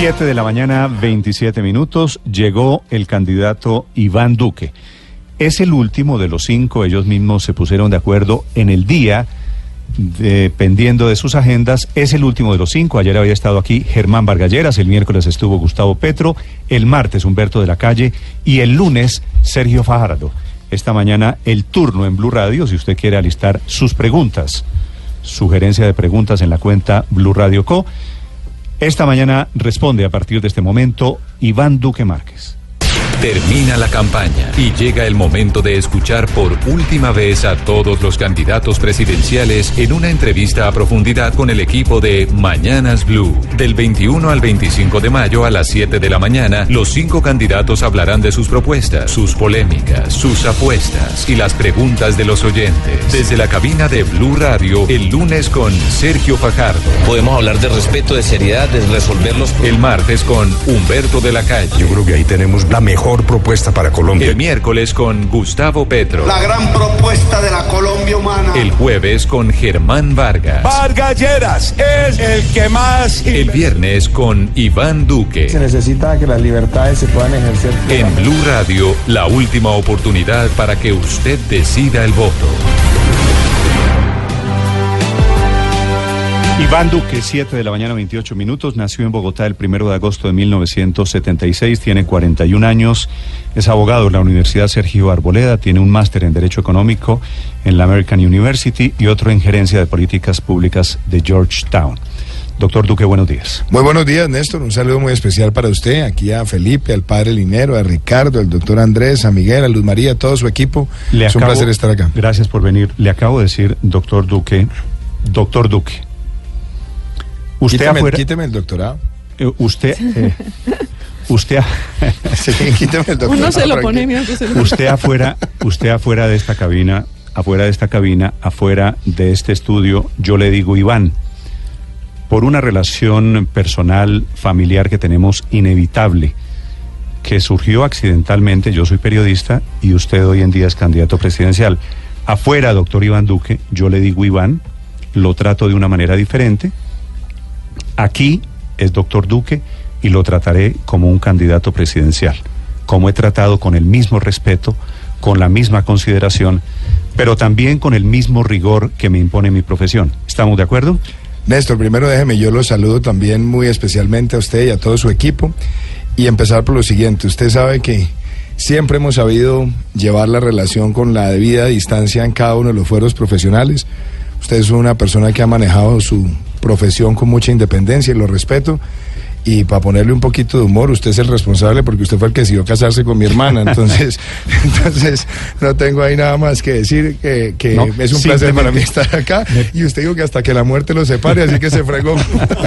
7 de la mañana, 27 minutos, llegó el candidato Iván Duque. Es el último de los cinco, ellos mismos se pusieron de acuerdo en el día, dependiendo de sus agendas, es el último de los cinco. Ayer había estado aquí Germán Vargalleras, el miércoles estuvo Gustavo Petro, el martes Humberto de la Calle y el lunes Sergio Fajardo. Esta mañana el turno en Blue Radio, si usted quiere alistar sus preguntas, sugerencia de preguntas en la cuenta Blue Radio Co. Esta mañana responde a partir de este momento Iván Duque Márquez. Termina la campaña y llega el momento de escuchar por última vez a todos los candidatos presidenciales en una entrevista a profundidad con el equipo de Mañanas Blue. Del 21 al 25 de mayo a las 7 de la mañana, los cinco candidatos hablarán de sus propuestas, sus polémicas, sus apuestas y las preguntas de los oyentes. Desde la cabina de Blue Radio, el lunes con Sergio Fajardo. Podemos hablar de respeto, de seriedad, de resolver los El martes con Humberto de la Calle. Yo creo que ahí tenemos la mejor propuesta para Colombia. El miércoles con Gustavo Petro. La gran propuesta de la Colombia humana. El jueves con Germán Vargas. Vargalleras es el que más. El viernes con Iván Duque. Se necesita que las libertades se puedan ejercer. En Blue Radio, la última oportunidad para que usted decida el voto. Iván Duque, 7 de la mañana, 28 minutos, nació en Bogotá el 1 de agosto de 1976, tiene 41 años, es abogado en la Universidad Sergio Arboleda, tiene un máster en Derecho Económico en la American University y otro en Gerencia de Políticas Públicas de Georgetown. Doctor Duque, buenos días. Muy buenos días, Néstor. Un saludo muy especial para usted, aquí a Felipe, al padre Linero, a Ricardo, al doctor Andrés, a Miguel, a Luz María, a todo su equipo. Le es un placer estar acá. Gracias por venir. Le acabo de decir, doctor Duque, doctor Duque. Usted quíteme, afuera, quíteme el doctorado. eh, usted, eh, usted, a- Sí, quíteme el doctorado. Uno se lo pone se lo usted afuera, usted afuera de esta cabina, afuera de esta cabina, afuera de este estudio, yo le digo Iván, por una relación personal, familiar que tenemos inevitable, que surgió accidentalmente, yo soy periodista y usted hoy en día es candidato presidencial. Afuera, doctor Iván Duque, yo le digo Iván, lo trato de una manera diferente. Aquí es doctor Duque y lo trataré como un candidato presidencial, como he tratado con el mismo respeto, con la misma consideración, pero también con el mismo rigor que me impone mi profesión. ¿Estamos de acuerdo? Néstor, primero déjeme, yo lo saludo también muy especialmente a usted y a todo su equipo. Y empezar por lo siguiente, usted sabe que siempre hemos sabido llevar la relación con la debida distancia en cada uno de los fueros profesionales. Usted es una persona que ha manejado su profesión con mucha independencia y lo respeto. Y para ponerle un poquito de humor, usted es el responsable porque usted fue el que decidió casarse con mi hermana. Entonces, entonces no tengo ahí nada más que decir que, que No, es un placer para mí estar acá. Y usted dijo que hasta que la muerte lo separe, así que se fregó.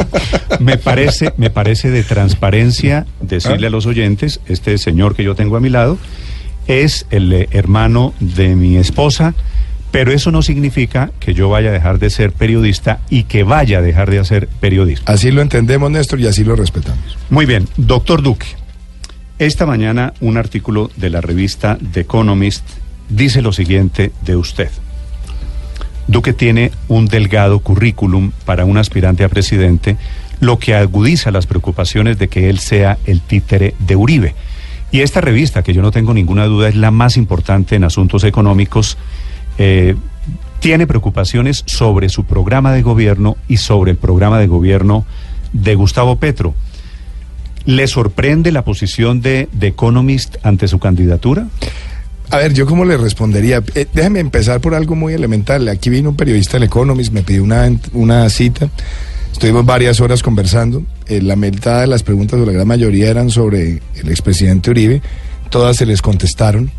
Me parece, me parece de transparencia decirle a los oyentes, este señor que yo tengo a mi lado es el hermano de mi esposa, pero eso no significa que yo vaya a dejar de ser periodista y que vaya a dejar de hacer periodismo. Así lo entendemos, Néstor, y así lo respetamos. Muy bien, doctor Duque. Esta mañana un artículo de la revista The Economist dice lo siguiente de usted. Duque tiene un delgado currículum para un aspirante a presidente, lo que agudiza las preocupaciones de que él sea el títere de Uribe. Y esta revista, que yo no tengo ninguna duda es la más importante en asuntos económicos, eh, tiene preocupaciones sobre su programa de gobierno y sobre el programa de gobierno de Gustavo Petro. ¿Le sorprende la posición de The Economist ante su candidatura? A ver, yo cómo le respondería. Eh, empezar por algo muy elemental. Aquí vino un periodista del Economist, me pidió una, una cita. Estuvimos varias horas conversando. Eh, la mitad de las preguntas, o la gran mayoría, eran sobre el expresidente Uribe. Todas se les contestaron.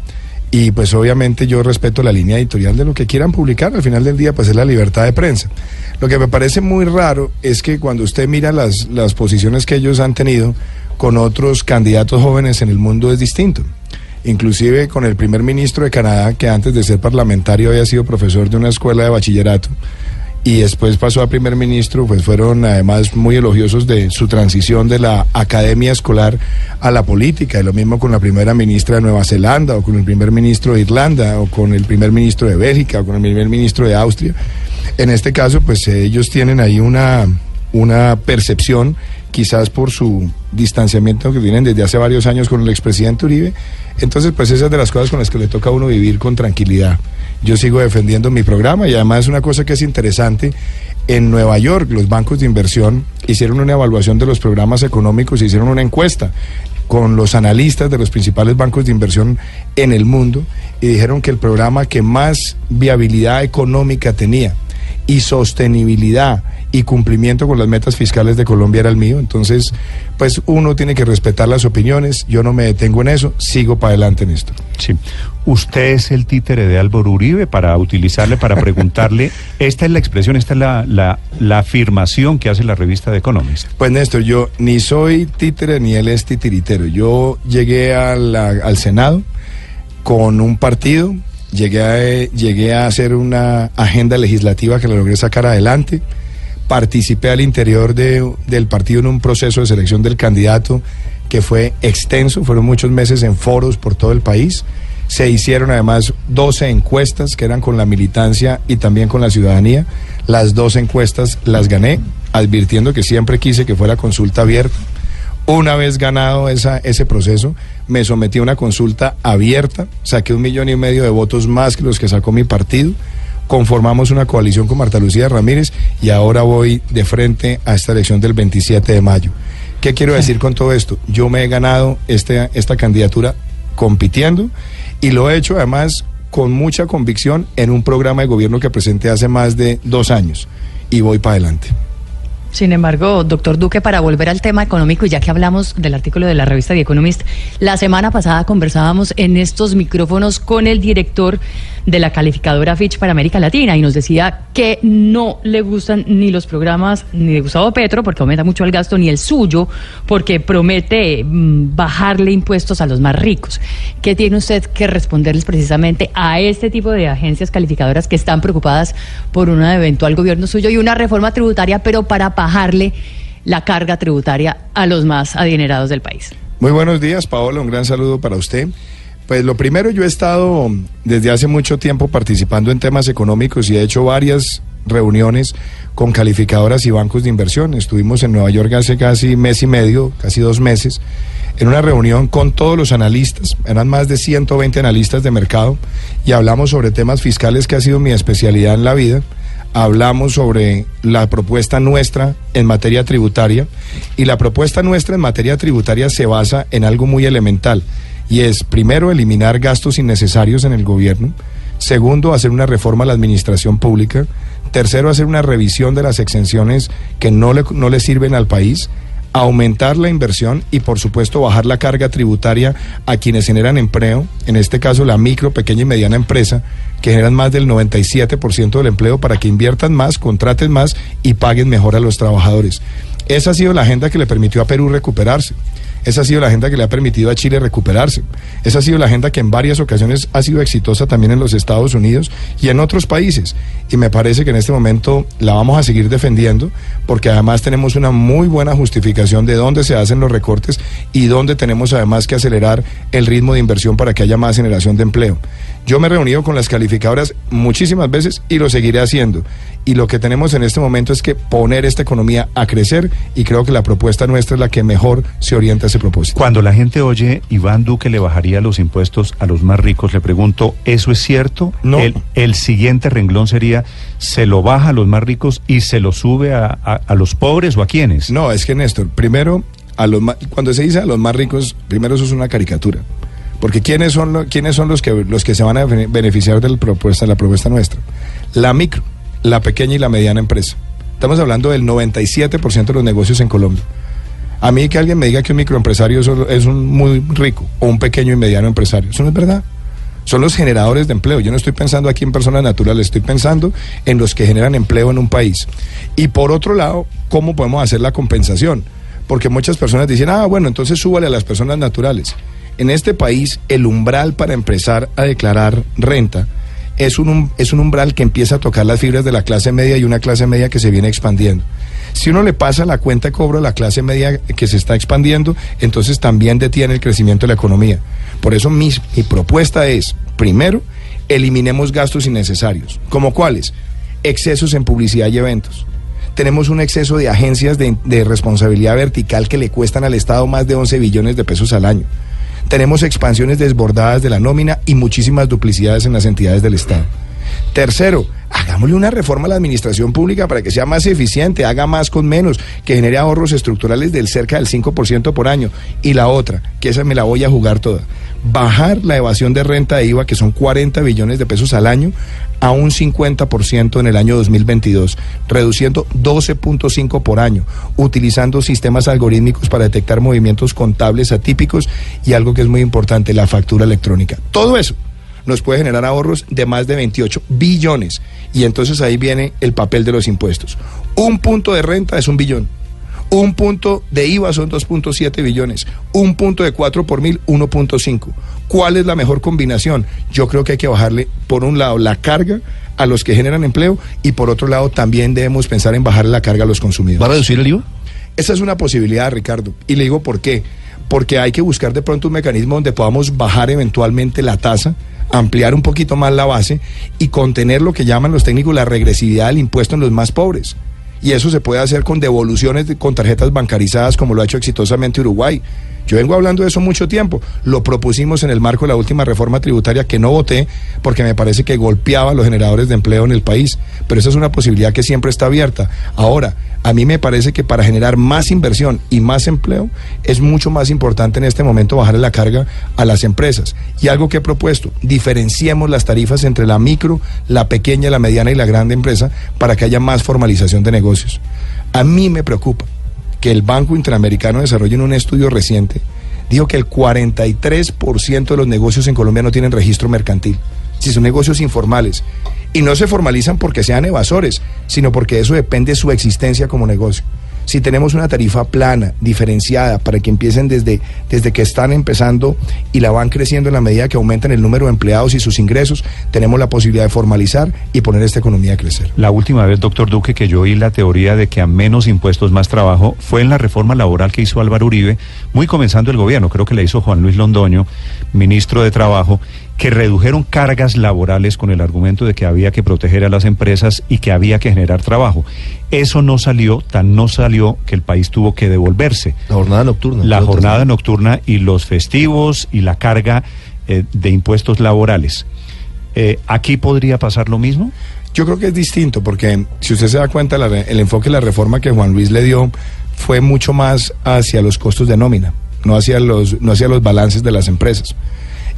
Y pues obviamente yo respeto la línea editorial de lo que quieran publicar. Al final del día, pues es la libertad de prensa. Lo que me parece muy raro es que cuando usted mira las, las posiciones que ellos han tenido con otros candidatos jóvenes en el mundo es distinto inclusive con el primer ministro de Canadá, que antes de ser parlamentario había sido profesor de una escuela de bachillerato, y después pasó a primer ministro, pues fueron además muy elogiosos de su transición de la academia escolar a la política, y lo mismo con la primera ministra de Nueva Zelanda, o con el primer ministro de Irlanda, o con el primer ministro de Bélgica, o con el primer ministro de Austria. En este caso, pues ellos tienen ahí una una percepción, quizás por su distanciamiento que tienen desde hace varios años con el expresidente Uribe. Entonces, pues esas de las cosas con las que le toca a uno vivir con tranquilidad. Yo sigo defendiendo mi programa y además una cosa que es interesante, en Nueva York los bancos de inversión hicieron una evaluación de los programas económicos, hicieron una encuesta con los analistas de los principales bancos de inversión en el mundo y dijeron que el programa que más viabilidad económica tenía y sostenibilidad y cumplimiento con las metas fiscales de Colombia era el mío. Entonces, pues uno tiene que respetar las opiniones, yo no me detengo en eso, sigo para adelante en esto. Sí. Usted es el títere de Álvaro Uribe para utilizarle, para preguntarle, esta es la expresión, esta es la, la, la afirmación que hace la revista de Economist. Pues Néstor, yo ni soy títere ni él es titiritero. Yo llegué a la- al Senado con un partido, llegué a, llegué a hacer una agenda legislativa que la logré sacar adelante, participé al interior de- del partido en un proceso de selección del candidato que fue extenso, fueron muchos meses en foros por todo el país. Se hicieron además 12 encuestas que eran con la militancia y también con la ciudadanía. Las dos encuestas las gané, advirtiendo que siempre quise que fuera consulta abierta. Una vez ganado esa, ese proceso, me sometí a una consulta abierta, saqué un millón y medio de votos más que los que sacó mi partido, conformamos una coalición con Marta Lucía Ramírez y ahora voy de frente a esta elección del 27 de mayo. ¿Qué quiero decir con todo esto? Yo me he ganado este, esta candidatura compitiendo y lo he hecho además con mucha convicción en un programa de gobierno que presenté hace más de dos años y voy para adelante. Sin embargo, doctor Duque, para volver al tema económico, y ya que hablamos del artículo de la revista The Economist, la semana pasada conversábamos en estos micrófonos con el director de la calificadora Fitch para América Latina y nos decía que no le gustan ni los programas ni de Gustavo Petro porque aumenta mucho el gasto ni el suyo porque promete mm, bajarle impuestos a los más ricos. ¿Qué tiene usted que responderles precisamente a este tipo de agencias calificadoras que están preocupadas por un eventual gobierno suyo y una reforma tributaria, pero para bajarle la carga tributaria a los más adinerados del país? Muy buenos días, Paola. Un gran saludo para usted. Pues lo primero, yo he estado desde hace mucho tiempo participando en temas económicos y he hecho varias reuniones con calificadoras y bancos de inversión. Estuvimos en Nueva York hace casi mes y medio, casi dos meses, en una reunión con todos los analistas, eran más de 120 analistas de mercado, y hablamos sobre temas fiscales que ha sido mi especialidad en la vida hablamos sobre la propuesta nuestra en materia tributaria y la propuesta nuestra en materia tributaria se basa en algo muy elemental y es primero eliminar gastos innecesarios en el gobierno, segundo hacer una reforma a la administración pública, tercero hacer una revisión de las exenciones que no le, no sirven al país, aumentar la inversión y por supuesto bajar la carga tributaria a quienes generan empleo, en este caso la micro, pequeña y mediana empresa, que generan más del 97% del empleo para que inviertan más, contraten más y paguen mejor a los trabajadores. Esa ha sido la agenda que le permitió a Perú recuperarse. Esa ha sido la agenda que le ha permitido a Chile recuperarse. Esa ha sido la agenda que en varias ocasiones ha sido exitosa también en los Estados Unidos y en otros países. Y me parece que en este momento la vamos a seguir defendiendo porque además tenemos una muy buena justificación de dónde se hacen los recortes y dónde tenemos además que acelerar el ritmo de inversión para que haya más generación de empleo. Yo me he reunido con las calificadoras muchísimas veces y lo seguiré haciendo. Y lo que tenemos en este momento es que poner esta economía a crecer y creo que la propuesta nuestra es la que mejor se orienta ese propósito. Cuando la gente oye Iván Duque le bajaría los impuestos a los más ricos, le pregunto, ¿eso es cierto? No. El, el siguiente renglón sería, ¿se lo baja a los más ricos y se lo sube a, a- a los pobres o a quiénes? No, es que Néstor, primero, a los ma- cuando se dice a los más ricos, primero eso es una caricatura. Porque ¿quiénes son, lo- quiénes son los, que, los que se van a bene- beneficiar de la propuesta, la propuesta nuestra? La micro, la pequeña y la mediana empresa. Estamos hablando del 97% de los negocios en Colombia. A mí que alguien me diga que un microempresario es un- muy rico o un pequeño y mediano empresario, eso no es verdad. Son los generadores de empleo. Yo no estoy pensando aquí en personas naturales, estoy pensando en los que generan empleo en un país. Y por otro lado, ¿cómo podemos hacer la compensación? Porque muchas personas dicen, ah, bueno, entonces súbale a las personas naturales. En este país, el umbral para empezar a declarar renta es un, es un umbral que empieza a tocar las fibras de la clase media y una clase media que se viene expandiendo. Si uno le pasa la cuenta de cobro a la clase media que se está expandiendo, entonces también detiene el crecimiento de la economía. Por eso mi, propuesta es, primero, eliminemos gastos innecesarios. ¿Como cuáles? Excesos en publicidad y eventos. Tenemos un exceso de agencias de, de responsabilidad vertical que le cuestan al Estado más de 11 billones de pesos al año. Tenemos expansiones desbordadas de la nómina y muchísimas duplicidades en las entidades del Estado. Tercero, hagámosle una reforma a la administración pública para que sea más eficiente, haga más con menos, que genere ahorros estructurales del cerca del 5% por año. Y la otra, que esa me la voy a jugar toda, bajar la evasión de renta de IVA, que son 40 billones de pesos al año, a un 50% en el año 2022, reduciendo 12.5 por año, utilizando sistemas algorítmicos para detectar movimientos contables atípicos y algo que es muy importante, la factura electrónica. Todo eso nos puede generar ahorros de más de 28 billones. Y entonces ahí viene el papel de los impuestos. Un punto de renta es un billón. Un punto de IVA son 2.7 billones. Un punto de 4 por mil, 1.5. ¿Cuál es la mejor combinación? Yo creo que hay que bajarle, por un lado, la carga a los que generan empleo y por otro lado también debemos pensar en bajar la carga a los consumidores. ¿Va a reducir el IVA? Esa es una posibilidad, Ricardo. Y le digo por qué. Porque hay que buscar de pronto un mecanismo donde podamos bajar eventualmente la tasa ampliar un poquito más la base y contener lo que llaman los técnicos la regresividad del impuesto en los más pobres. Y eso se puede hacer con devoluciones de, con tarjetas bancarizadas como lo ha hecho exitosamente Uruguay. Yo vengo hablando de eso mucho tiempo. Lo propusimos en el marco de la última reforma tributaria que no voté porque me parece que golpeaba a los generadores de empleo en el país. Pero esa es una posibilidad que siempre está abierta. Ahora, a mí me parece que para generar más inversión y más empleo es mucho más importante en este momento bajarle la carga a las empresas. Y algo que he propuesto, diferenciemos las tarifas entre la micro, la pequeña, la mediana y la grande empresa para que haya más formalización de negocios. A mí me preocupa que el Banco Interamericano de Desarrollo en un estudio reciente dijo que el 43% de los negocios en Colombia no tienen registro mercantil, si son negocios informales. Y no se formalizan porque sean evasores, sino porque eso depende de su existencia como negocio si tenemos una tarifa plana, diferenciada, para que empiecen desde, desde que están empezando y la van creciendo en la medida que aumentan el número de empleados y sus ingresos, tenemos la posibilidad de formalizar y poner esta economía a crecer. La última vez, doctor Duque, que yo oí la teoría de que a menos impuestos más trabajo fue en la reforma laboral que hizo Álvaro Uribe, muy comenzando el gobierno, creo que la hizo Juan Luis Londoño, ministro de Trabajo, que redujeron cargas laborales con el argumento de que había que proteger a las empresas y que había que generar trabajo. Eso no salió, tan no salió que el país tuvo que devolverse. La jornada nocturna. La jornada nocturna y los festivos y la carga eh, de impuestos laborales. Eh, ¿Aquí podría pasar lo mismo? Yo creo que es distinto, porque si usted se da cuenta, la, el enfoque de la reforma que Juan Luis le dio fue mucho más hacia los costos de nómina, no hacia los, no hacia los balances de las empresas.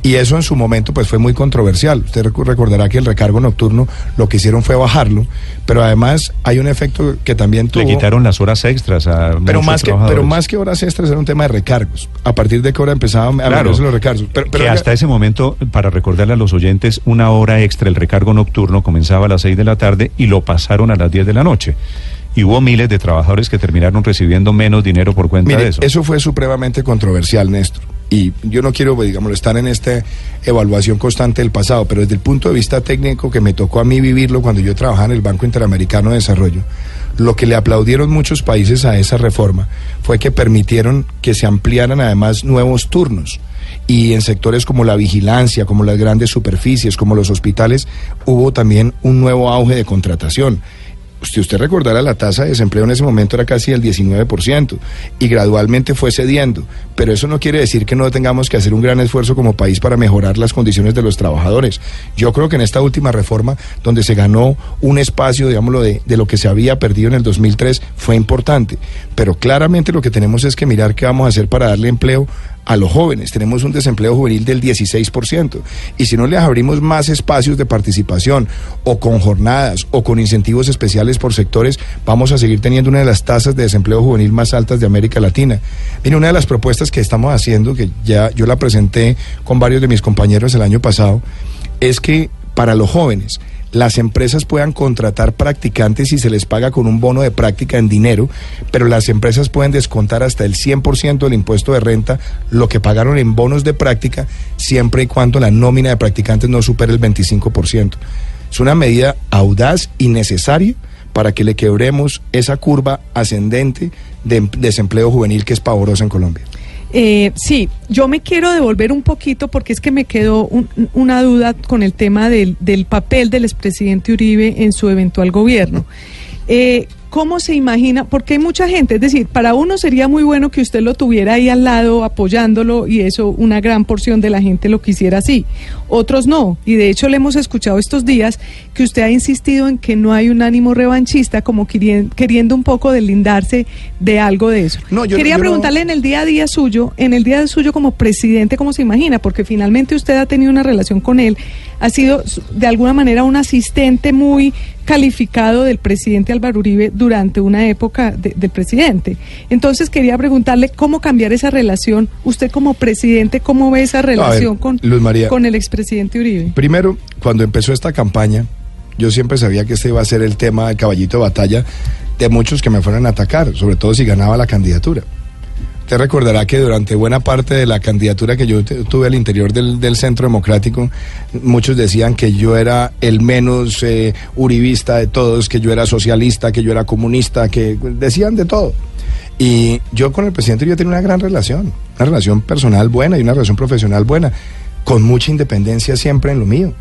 Y eso en su momento pues fue muy controversial. Usted recordará que el recargo nocturno lo que hicieron fue bajarlo, pero además hay un efecto que también tuvo... Le quitaron las horas extras a pero más que Pero más que horas extras era un tema de recargos. A partir de qué hora empezaban a claro, los recargos. Pero, que hasta ese momento, para recordarle a los oyentes, una hora extra, el recargo nocturno comenzaba a las 6 de la tarde y lo pasaron a las 10 de la noche y hubo miles de trabajadores que terminaron recibiendo menos dinero por cuenta Mire, de eso. Eso fue supremamente controversial, Néstor. Y yo no quiero, pues, digamos, estar en esta evaluación constante del pasado, pero desde el punto de vista técnico que me tocó a mí vivirlo cuando yo trabajaba en el Banco Interamericano de Desarrollo, lo que le aplaudieron muchos países a esa reforma fue que permitieron que se ampliaran además nuevos turnos. Y en sectores como la vigilancia, como las grandes superficies, como los hospitales, hubo también un nuevo auge de contratación si usted recordará, la tasa de desempleo en ese momento era casi el 19% y gradualmente fue cediendo. Pero eso no quiere decir que no tengamos que hacer un gran esfuerzo como país para mejorar las condiciones de los trabajadores. Yo creo que en esta última reforma, donde se ganó un espacio, digámoslo, de, de lo que se había perdido en el 2003, fue importante. Pero claramente lo que tenemos es que mirar qué vamos a hacer para darle empleo a los jóvenes. Tenemos un desempleo juvenil del 16%. Y si no les abrimos más espacios de participación o con jornadas o con incentivos especiales por sectores, vamos a seguir teniendo una de las tasas de desempleo juvenil más altas de América Latina. Mire, una de las propuestas que estamos haciendo, que ya yo la presenté con varios de mis compañeros el año pasado, es que para los jóvenes, las empresas puedan contratar practicantes y se les paga con un bono de práctica en dinero, pero las empresas pueden descontar hasta el 100% del impuesto de renta lo que pagaron en bonos de práctica, siempre y cuando la nómina de practicantes no supere el 25%. Es una medida audaz y necesaria para que le quebremos esa curva ascendente de desempleo juvenil que es pavorosa en Colombia. Eh, sí, yo me quiero devolver un poquito porque es que me quedó un, una duda con el tema del, papel del expresidente Uribe en su eventual gobierno. Eh, ¿cómo se imagina? Porque hay mucha gente, es decir, para uno sería muy bueno que usted lo tuviera ahí al lado apoyándolo y eso una gran porción de la gente lo quisiera así. Otros no. Y de hecho le hemos escuchado estos días que usted ha insistido en que no hay un ánimo revanchista como querien- queriendo un poco deslindarse de algo de eso. No, yo- Quería yo no- preguntarle en el día a día suyo, en el día suyo como presidente, ¿cómo se imagina? Porque finalmente usted ha tenido una relación con él, ha sido de alguna manera un asistente muy calificado del presidente Álvaro Uribe durante una época de- del presidente. Entonces quería preguntarle cómo cambiar esa relación. Usted como presidente, ¿cómo ve esa relación con, Luz María. con el expresidente Uribe? Primero, cuando empezó esta campaña, yo siempre sabía que este iba a ser el tema del caballito de batalla de muchos que me fueran a atacar, sobre todo si ganaba la candidatura. Usted recordará que durante buena parte de la candidatura que yo tuve al interior del, del Centro Democrático, muchos decían que yo era el menos eh, uribista de todos, que yo era socialista, que yo era comunista, que decían de todo. Y yo con el presidente yo tenía una gran relación, una relación personal buena y una relación profesional buena, con mucha independencia siempre en lo mío.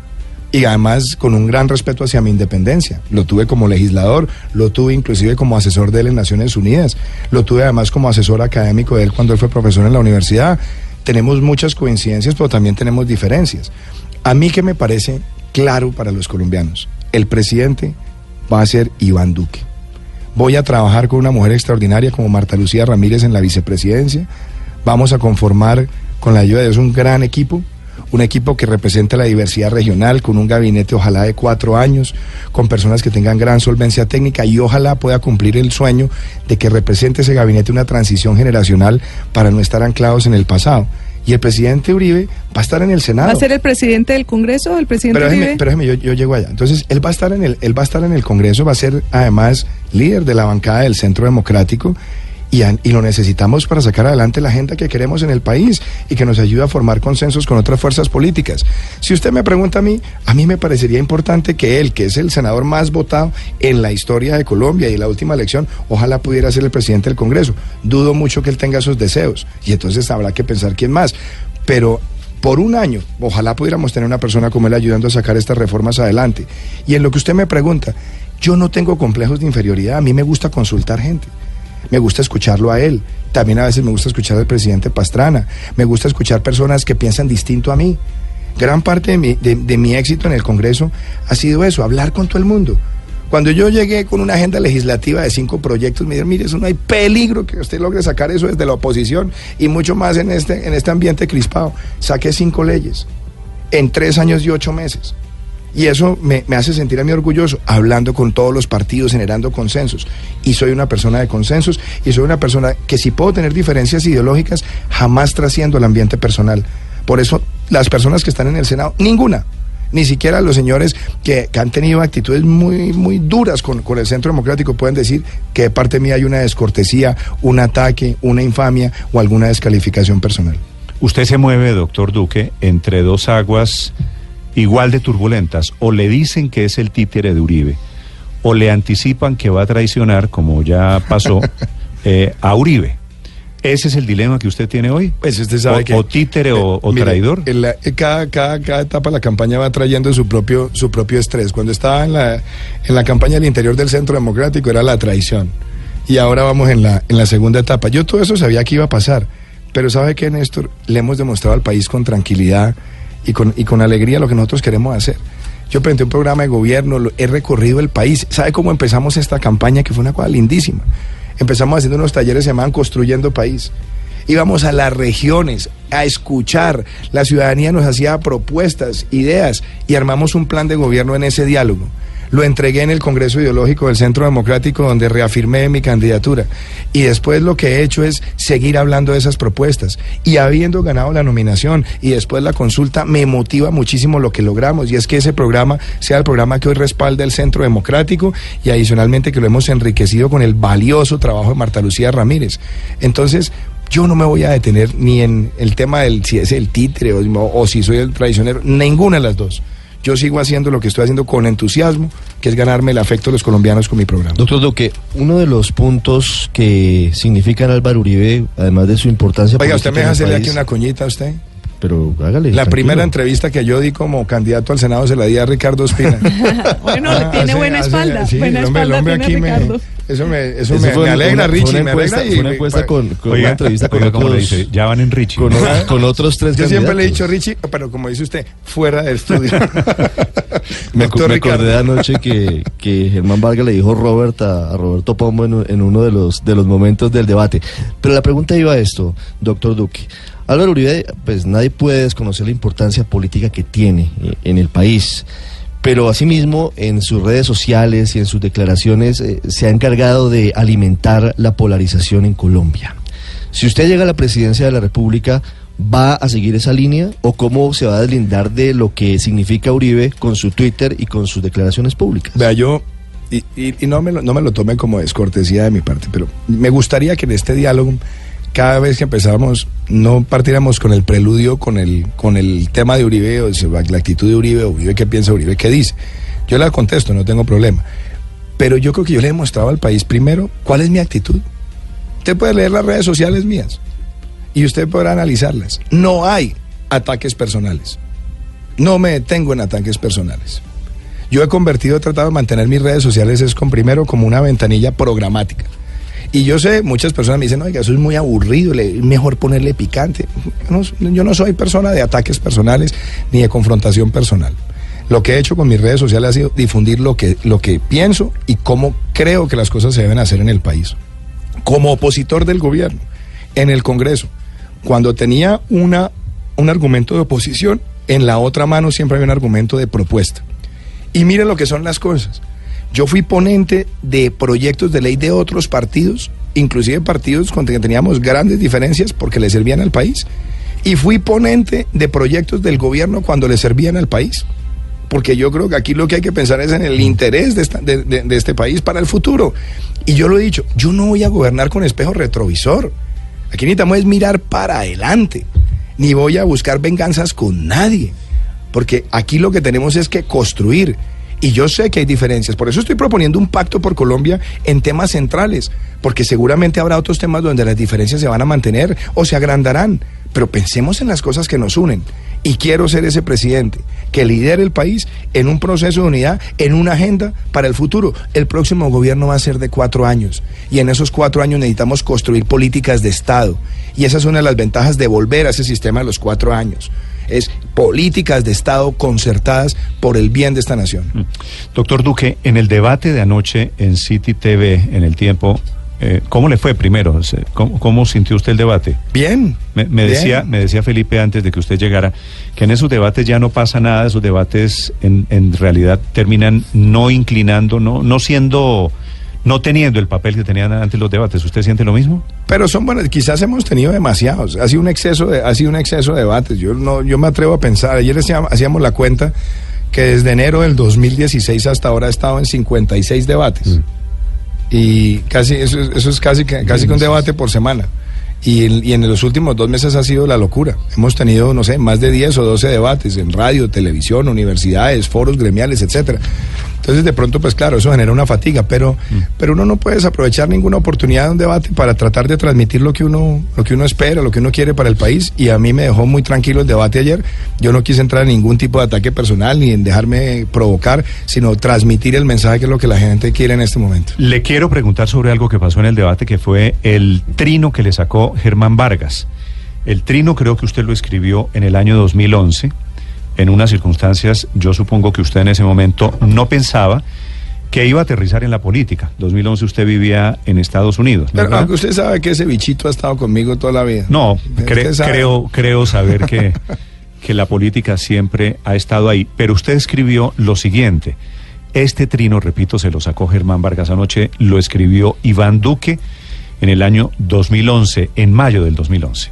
Y además con un gran respeto hacia mi independencia. Lo tuve como legislador, lo tuve inclusive como asesor de él en Naciones Unidas, lo tuve además como asesor académico de él cuando él fue profesor en la universidad. Tenemos muchas coincidencias, pero también tenemos diferencias. A mí que me parece claro para los colombianos, el presidente va a ser Iván Duque. Voy a trabajar con una mujer extraordinaria como Marta Lucía Ramírez en la vicepresidencia. Vamos a conformar con la ayuda de Dios un gran equipo, un equipo que represente la diversidad regional, con un gabinete ojalá de cuatro años, con personas que tengan gran solvencia técnica y ojalá pueda cumplir el sueño de que represente ese gabinete una transición generacional para no estar anclados en el pasado. Y el presidente Uribe va a estar en el Senado. ¿Va a ser el presidente del Congreso o el presidente Pero déjeme, Uribe? pero déjeme, yo, yo llego allá. Entonces, él va a estar en el, él va a estar en el Congreso, va a ser además líder de la bancada del Centro Democrático y, lo necesitamos para sacar adelante la agenda que queremos en el país y que nos ayude a formar consensos con otras fuerzas políticas. Si usted me pregunta a mí, a mí me parecería importante que él, que es el senador más votado en la historia de Colombia y en la última elección, ojalá pudiera ser el presidente del Congreso. Dudo mucho que él tenga esos deseos y entonces habrá que pensar quién más. Pero por un año, ojalá pudiéramos tener una persona como él ayudando a sacar estas reformas adelante. Y en lo que usted me pregunta, yo no tengo complejos de inferioridad, a mí me gusta consultar gente. Me gusta escucharlo a él. También a veces me gusta escuchar al presidente Pastrana. Me gusta escuchar personas que piensan distinto a mí. Gran parte de mi, de- mi éxito en el Congreso ha sido eso, hablar con todo el mundo. Cuando yo llegué con una agenda legislativa de cinco proyectos, me dijeron, mire, eso no hay peligro que usted logre sacar eso desde la oposición y mucho más en este, en este ambiente crispado. Saqué cinco leyes en tres años y ocho meses. Y eso me, hace sentir a mí orgulloso, hablando con todos los partidos, generando consensos. Y soy una persona de consensos y soy una persona que si puedo tener diferencias ideológicas, jamás trasciendo el ambiente personal. Por eso las personas que están en el Senado, ninguna, ni siquiera los señores que, que han tenido actitudes muy, muy duras con, con el Centro Democrático pueden decir que de parte mía hay una descortesía, un ataque, una infamia o alguna descalificación personal. Usted se mueve, doctor Duque, entre dos aguas igual de turbulentas. O le dicen que es el títere de Uribe, o le anticipan que va a traicionar, como ya pasó, eh, a Uribe. ¿Ese es el dilema que usted tiene hoy? Pues usted sabe o, que- o títere o, o Mire, traidor. en la- en cada, cada, cada etapa de la campaña va trayendo su propio, su propio estrés. Cuando estaba en la, en la campaña del interior del Centro Democrático era la traición. Y ahora vamos en la, en la segunda etapa. Yo todo eso sabía que iba a pasar. Pero sabe que, Néstor, le hemos demostrado al país con tranquilidad y con, y con alegría lo que nosotros queremos hacer. Yo presenté un programa de gobierno, lo- he recorrido el país. ¿Sabe cómo empezamos esta campaña? Que fue una cosa lindísima. Empezamos haciendo unos talleres se llamaban Construyendo País. Íbamos a las regiones a escuchar, la ciudadanía nos hacía propuestas, ideas y armamos un plan de gobierno en ese diálogo. Lo entregué en el Congreso Ideológico del Centro Democrático donde reafirmé mi candidatura. Y después lo que he hecho es seguir hablando de esas propuestas. Y habiendo ganado la nominación y después la consulta, me motiva muchísimo lo que logramos. Y es que ese programa sea el programa que hoy respalda el Centro Democrático y adicionalmente que lo hemos enriquecido con el valioso trabajo de Marta Lucía Ramírez. Entonces, yo no me voy a detener ni en el tema del si es el títere o, o si soy el traicionero, ninguna de las dos. Yo sigo haciendo lo que estoy haciendo con entusiasmo, que es ganarme el afecto de los colombianos con mi programa. Doctor Duque, uno de los puntos que significan Álvaro Uribe, además de su importancia Oiga, ¿usted me deja hacerle aquí una coñita a usted? Pero hágale. La tranquilo. primera entrevista que yo di como candidato al Senado se la di a Ricardo Espina. bueno, Ah, tiene hace- buena hace- espalda. sí, buena el hombre- el espalda hombre tiene aquí me- Ricardo. eso me, eso Eso me, fue me alegra, una, fue Richie, una me encuesta, alegra. y- fue una encuesta con, con Oiga, una entrevista con oiga, ¿cómo le otros, dice? Ya van en Richie. con, o- con otros tres Yo siempre le he dicho. Richie, pero como dice usted, fuera del estudio. Me, acordé anoche que, que Germán Vargas le dijo Robert a, a Roberto Pombo en, en uno de los, de los momentos del debate. Pero la pregunta iba a esto, doctor Duque. Álvaro Uribe, pues nadie puede desconocer la importancia política que tiene eh, en el país. Pero asimismo, en sus redes sociales y en sus declaraciones eh, se ha encargado de alimentar la polarización en Colombia. Si usted llega a la presidencia de la República, ¿va a seguir esa línea o cómo se va a deslindar de lo que significa Uribe con su Twitter y con sus declaraciones públicas? Vea, yo, y, y- y no, me lo, no me lo tome como descortesía de mi parte, pero me gustaría que en este diálogo, cada vez que empezáramos, no partiéramos con el preludio, con el, con el tema de Uribe, o la actitud de Uribe, o Uribe qué piensa, Uribe qué dice. Yo la contesto, no tengo problema. Pero yo creo que yo le he demostrado al país primero cuál es mi actitud. Usted puede leer las redes sociales mías y usted podrá analizarlas. No hay ataques personales. No me detengo en ataques personales. Yo he convertido, he tratado de mantener mis redes sociales es con primero como una ventanilla programática. Y yo sé, muchas personas me dicen, oiga, eso es muy aburrido, es mejor ponerle picante. No, yo no soy persona de ataques personales ni de confrontación personal. Lo que he hecho con mis redes sociales ha sido difundir lo que, lo que pienso y cómo creo que las cosas se deben hacer en el país. Como opositor del gobierno, en el Congreso, cuando tenía una, un argumento de oposición, en la otra mano siempre había un argumento de propuesta. Y miren lo que son las cosas. Yo fui ponente de proyectos de ley de otros partidos, inclusive partidos con que teníamos grandes diferencias porque le servían al país. Y fui ponente de proyectos del gobierno cuando le servían al país. Porque yo creo que aquí lo que hay que pensar es en el interés de, este país para el futuro. Y yo lo he dicho, yo no voy a gobernar con espejo retrovisor. Aquí necesitamos es mirar para adelante. Ni voy a buscar venganzas con nadie. Porque aquí lo que tenemos es que construir. Y yo sé que hay diferencias. Por eso estoy proponiendo un pacto por Colombia en temas centrales. Porque seguramente habrá otros temas donde las diferencias se van a mantener o se agrandarán. Pero pensemos en las cosas que nos unen. Y quiero ser ese presidente que lidere el país en un proceso de unidad, en una agenda para el futuro. El próximo gobierno va a ser de cuatro años. Y en esos cuatro años necesitamos construir políticas de Estado. Y esa es una de las ventajas de volver a ese sistema de los cuatro años. Es políticas de Estado concertadas por el bien de esta nación. Doctor Duque, en el debate de anoche en City TV, en el tiempo, eh, ¿cómo le fue primero? ¿Cómo, cómo sintió usted el debate? Bien. Me, me bien. decía, me decía Felipe antes de que usted llegara que en esos debates ya no pasa nada, esos debates en, en realidad terminan no inclinando, no, no siendo, no teniendo el papel que tenían antes los debates. ¿Usted siente lo mismo? Pero son buenas, quizás hemos tenido demasiados. Ha sido un exceso de, ha sido un exceso de debates. Yo no, yo me atrevo a pensar, ayer hacíamos, hacíamos la cuenta que desde enero del 2016 hasta ahora ha estado en 56 debates. Y casi, eso, es- eso es casi, que- casi que un debate por semana. Y, en- y en los últimos dos meses ha sido la locura. Hemos tenido, no sé, más de 10 o 12 debates en radio, televisión, universidades, foros gremiales, etcétera. Entonces, de pronto, pues claro, eso genera una fatiga, pero, pero uno no puede desaprovechar ninguna oportunidad de un debate para tratar de transmitir lo que uno, lo que uno espera, lo que uno quiere para el país. Y a mí me dejó muy tranquilo el debate ayer. Yo no quise entrar en ningún tipo de ataque personal ni en dejarme provocar, sino transmitir el mensaje que es lo que la gente quiere en este momento. Le quiero preguntar sobre algo que pasó en el debate, que fue el trino que le sacó Germán Vargas. El trino creo que usted lo escribió en el año 2011, en unas circunstancias, yo supongo que usted en ese momento no pensaba que iba a aterrizar en la política. 2011 usted vivía en Estados Unidos, Pero ¿verdad? aunque usted sabe que ese bichito ha estado conmigo toda la vida. No, cre- creo, creo saber que, que la política siempre ha estado ahí. Pero usted escribió lo siguiente. Este trino, repito, se lo sacó Germán Vargas anoche, lo escribió Iván Duque en el año 2011, en mayo del 2011.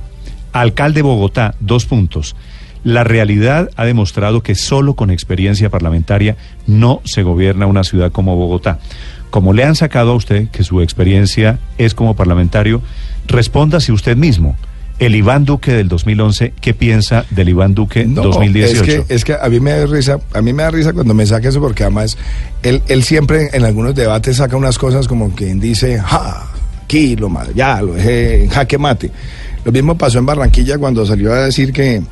Alcalde Bogotá, dos puntos. La realidad ha demostrado que solo con experiencia parlamentaria no se gobierna una ciudad como Bogotá. Como le han sacado a usted que su experiencia es como parlamentario, respóndase usted mismo. El Iván Duque del 2011, ¿qué piensa del Iván Duque No, 2018? Es que, es que a mí me da risa, a mí me da risa cuando me saca eso porque además él, él siempre en algunos debates saca unas cosas como quien dice, ja, aquí, lo ya, lo dejé en jaque mate. Lo mismo pasó en Barranquilla cuando salió a decir que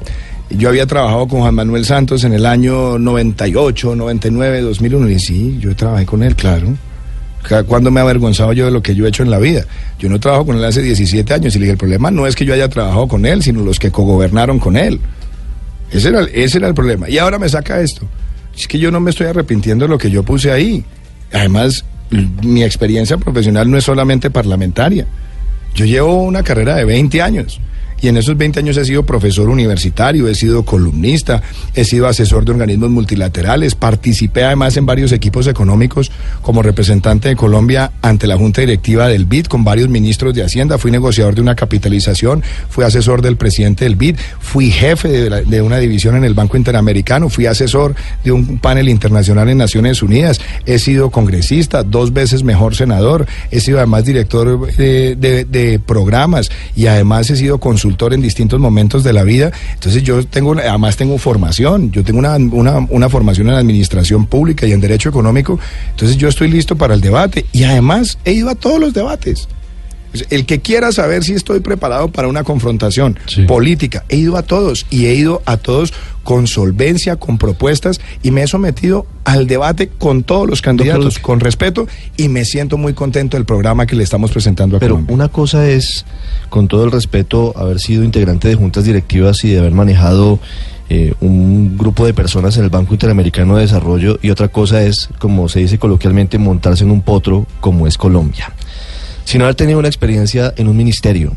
yo había trabajado con Juan Manuel Santos en el año 98, 99, 2001. Y sí, yo trabajé con él, claro. ¿Cuándo me he avergonzado yo de lo que yo he hecho en la vida? Yo no trabajo con él hace 17 años y le dije, el problema no es que yo haya trabajado con él, sino los que cogobernaron con él. Ese ese era el problema. Y ahora me saca esto. Es que yo no me estoy arrepintiendo de lo que yo puse ahí. Además, mi experiencia profesional no es solamente parlamentaria. Yo llevo una carrera de 20 años. Y en esos 20 años he sido profesor universitario, he sido columnista, he sido asesor de organismos multilaterales, participé además en varios equipos económicos como representante de Colombia ante la Junta Directiva del BID con varios ministros de Hacienda, fui negociador de una capitalización, fui asesor del presidente del BID, fui jefe de, una división en el Banco Interamericano, fui asesor de un panel internacional en Naciones Unidas, he sido congresista, dos veces mejor senador, he sido además director eh, de, de programas y además he sido consultor en distintos momentos de la vida. Entonces yo tengo, además tengo formación, yo tengo una, una, una formación en administración pública y en derecho económico, entonces yo estoy listo para el debate y además he ido a todos los debates. El que quiera saber si estoy preparado para una confrontación política, he ido a todos y he ido a todos con solvencia, con propuestas y me he sometido al debate con todos los candidatos, con respeto y me siento muy contento del programa que le estamos presentando a Pero Colombia. una cosa es, con todo el respeto, haber sido integrante de juntas directivas y de haber manejado eh, un grupo de personas en el Banco Interamericano de Desarrollo y otra cosa es, como se dice coloquialmente, montarse en un potro como es Colombia. Sin haber tenido una experiencia en un ministerio,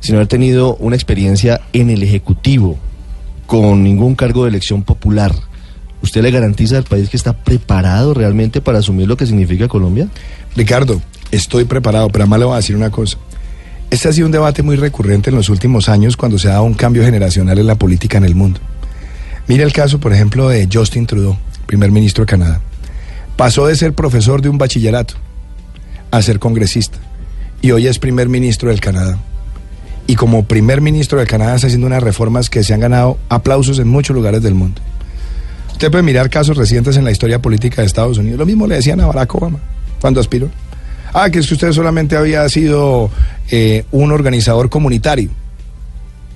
sin haber tenido una experiencia en el Ejecutivo, con ningún cargo de elección popular, ¿usted le garantiza al país que está preparado realmente para asumir lo que significa Colombia? Ricardo, estoy preparado, pero además le voy a decir una cosa. Este ha sido un debate muy recurrente en los últimos años cuando se ha dado un cambio generacional en la política en el mundo. Mira el caso, por ejemplo, de Justin Trudeau, primer ministro de Canadá. Pasó de ser profesor de un bachillerato a ser congresista y hoy es primer ministro del Canadá. Y como primer ministro del Canadá está haciendo unas reformas que se han ganado aplausos en muchos lugares del mundo. Usted puede mirar casos recientes en la historia política de Estados Unidos. Lo mismo le decían a Barack Obama cuando aspiró. Ah, que es que usted solamente había sido eh, un organizador comunitario.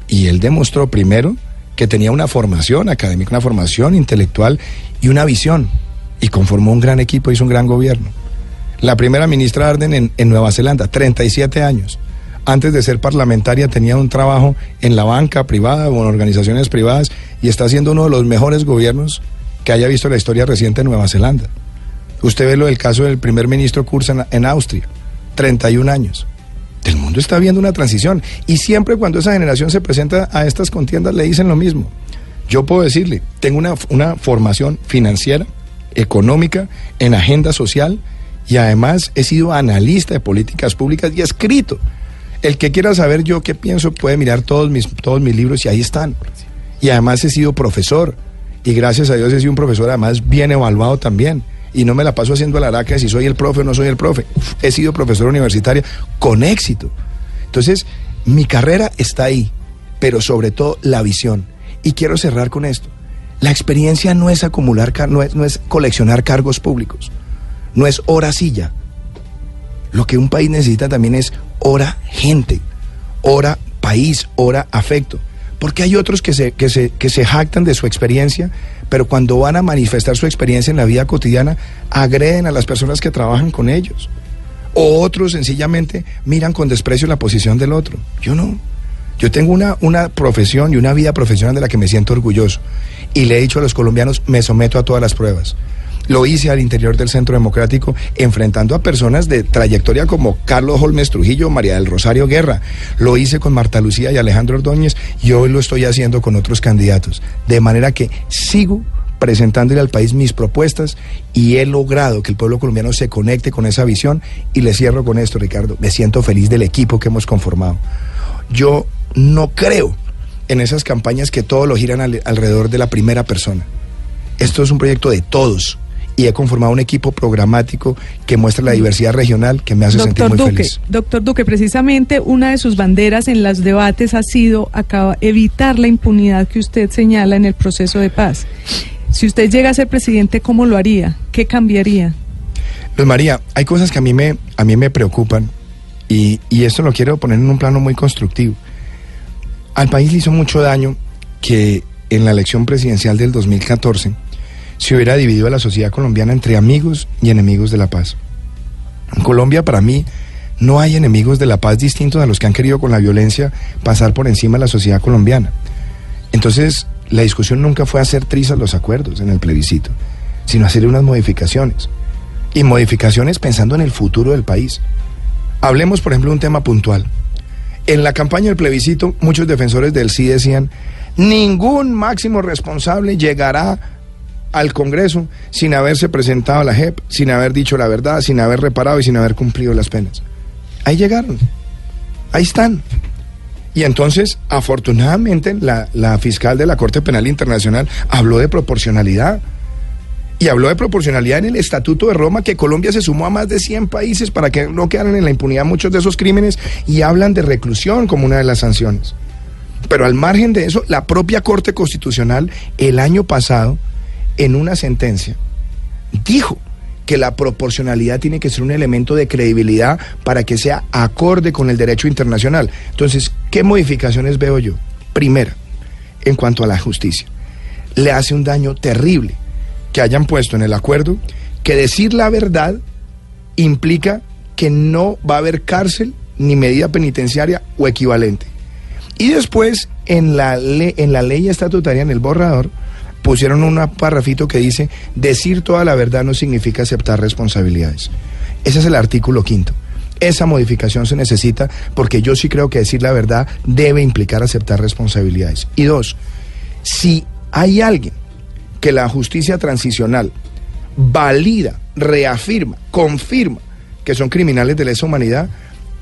Y él demostró primero que tenía una formación académica, una formación intelectual y una visión. Y conformó un gran equipo, hizo un gran gobierno. La primera ministra Arden en, en Nueva Zelanda, 37 años. Antes de ser parlamentaria tenía un trabajo en la banca privada o en organizaciones privadas y está haciendo uno de los mejores gobiernos que haya visto la historia reciente en Nueva Zelanda. Usted ve lo del caso del primer ministro Kurz en, en Austria, 31 años. El mundo está viendo una transición y siempre cuando esa generación se presenta a estas contiendas le dicen lo mismo. Yo puedo decirle, tengo una, una formación financiera, económica, en agenda social y además he sido analista de políticas públicas y escrito. El que quiera saber yo qué pienso puede mirar todos mis, todos mis libros y ahí están. Y además he sido profesor y gracias a Dios he sido un profesor además bien evaluado también. Y no me la paso haciendo la de si soy el profe o no soy el profe. He sido profesor universitario con éxito. Entonces, mi carrera está ahí, pero sobre todo la visión. Y quiero cerrar con esto. La experiencia no es acumular, no es, no es coleccionar cargos públicos, no es hora silla. Lo que un país necesita también es hora gente, hora país, hora afecto. Porque hay otros que se, que, se, que se jactan de su experiencia, pero cuando van a manifestar su experiencia en la vida cotidiana, agreden a las personas que trabajan con ellos. O otros sencillamente miran con desprecio la posición del otro. Yo no. Yo tengo una, una profesión y una vida profesional de la que me siento orgulloso. Y le he dicho a los colombianos, me someto a todas las pruebas. Lo hice al interior del Centro Democrático, enfrentando a personas de trayectoria como Carlos Holmes Trujillo, María del Rosario Guerra. Lo hice con Marta Lucía y Alejandro Ordóñez y hoy lo estoy haciendo con otros candidatos. De manera que sigo presentándole al país mis propuestas y he logrado que el pueblo colombiano se conecte con esa visión. Y le cierro con esto, Ricardo. Me siento feliz del equipo que hemos conformado. Yo no creo en esas campañas que todo lo giran al- alrededor de la primera persona. Esto es un proyecto de todos y he conformado un equipo programático que muestra la diversidad regional que me hace sentir muy Duque, feliz. doctor Duque, precisamente una de sus banderas en los debates ha sido acaba, evitar la impunidad que usted señala en el proceso de paz. Si usted llega a ser presidente, ¿cómo lo haría? ¿Qué cambiaría? Pues María, hay cosas que a mí me, a mí me preocupan Y, y esto lo quiero poner en un plano muy constructivo. Al país le hizo mucho daño que en la elección presidencial del 2014 se hubiera dividido a la sociedad colombiana entre amigos y enemigos de la paz. En Colombia, para mí, no hay enemigos de la paz distintos a los que han querido con la violencia pasar por encima de la sociedad colombiana. Entonces, la discusión nunca fue hacer trizas los acuerdos en el plebiscito, sino hacer unas modificaciones. Y modificaciones pensando en el futuro del país. Hablemos, por ejemplo, de un tema puntual. En la campaña del plebiscito, muchos defensores del sí decían, ningún máximo responsable llegará al Congreso sin haberse presentado a la JEP, sin haber dicho la verdad, sin haber reparado y sin haber cumplido las penas. Ahí llegaron, ahí están. Y entonces, afortunadamente, la, la fiscal de la Corte Penal Internacional habló de proporcionalidad. Y habló de proporcionalidad en el Estatuto de Roma, que Colombia se sumó a más de 100 países para que no quedaran en la impunidad muchos de esos crímenes y hablan de reclusión como una de las sanciones. Pero al margen de eso, la propia Corte Constitucional el año pasado, en una sentencia, dijo que la proporcionalidad tiene que ser un elemento de credibilidad para que sea acorde con el derecho internacional. Entonces, ¿qué modificaciones veo yo? Primera, en cuanto a la justicia, le hace un daño terrible que hayan puesto en el acuerdo que decir la verdad implica que no va a haber cárcel ni medida penitenciaria o equivalente. Y después, en la, en la ley estatutaria, en el borrador, pusieron un parrafito que dice, decir toda la verdad no significa aceptar responsabilidades. Ese es el artículo quinto. Esa modificación se necesita porque yo sí creo que decir la verdad debe implicar aceptar responsabilidades. Y dos, si hay alguien que la justicia transicional valida, reafirma, confirma que son criminales de lesa humanidad,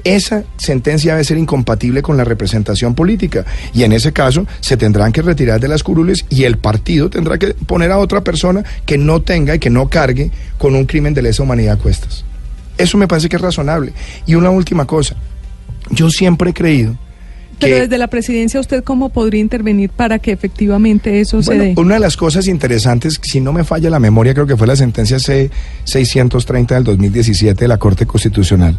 esa sentencia debe ser incompatible con la representación política. Y en ese caso se tendrán que retirar de las curules y el partido tendrá que poner a otra persona que no tenga y que no cargue con un crimen de lesa humanidad a cuestas. Eso me parece que es razonable. Y una última cosa. Yo siempre he creído pero desde la presidencia, ¿usted cómo podría intervenir para que efectivamente eso se dé? Una de las cosas interesantes, si no me falla la memoria, creo que fue la sentencia C-630 del 2017 de la Corte Constitucional.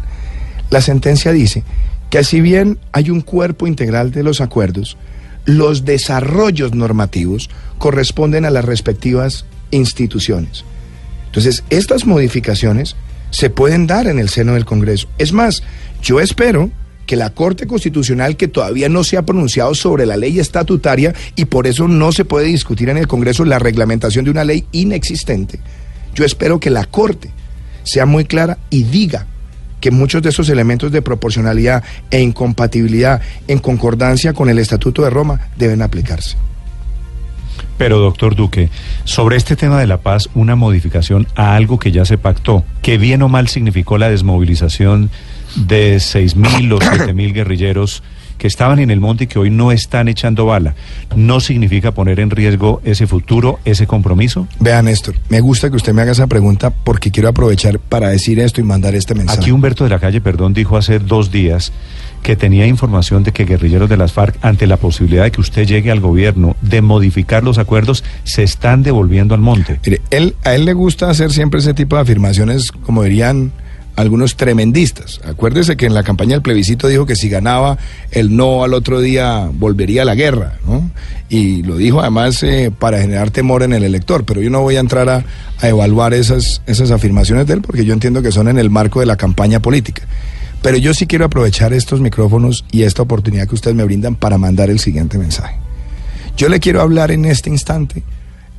La sentencia dice que si bien hay un cuerpo integral de los acuerdos, los desarrollos normativos corresponden a las respectivas instituciones. Entonces, estas modificaciones se pueden dar en el seno del Congreso. Es más, yo espero que la Corte Constitucional, que todavía no se ha pronunciado sobre la ley estatutaria y por eso no se puede discutir en el Congreso la reglamentación de una ley inexistente, yo espero que la Corte sea muy clara y diga que muchos de esos elementos de proporcionalidad e incompatibilidad en concordancia con el Estatuto de Roma deben aplicarse. Pero, doctor Duque, sobre este tema de la paz, una modificación a algo que ya se pactó, que bien o mal significó la desmovilización de seis mil o siete mil guerrilleros que estaban en el monte y que hoy no están echando bala, ¿no significa poner en riesgo ese futuro, ese compromiso? Vea, Néstor, me gusta que usted me haga esa pregunta porque quiero aprovechar para decir esto y mandar este mensaje. Aquí Humberto de la Calle, perdón, dijo hace dos días que tenía información de que guerrilleros de las FARC, ante la posibilidad de que usted llegue al gobierno de modificar los acuerdos, se están devolviendo al monte. Mire, él, a él le gusta hacer siempre ese tipo de afirmaciones, como dirían algunos tremendistas. Acuérdese que en la campaña del plebiscito dijo que si ganaba el no al otro día volvería a la guerra, ¿no? Y lo dijo además eh, para generar temor en el elector, pero yo no voy a entrar a, evaluar esas, esas afirmaciones de él porque yo entiendo que son en el marco de la campaña política. Pero yo sí quiero aprovechar estos micrófonos y esta oportunidad que ustedes me brindan para mandar el siguiente mensaje. Yo le quiero hablar en este instante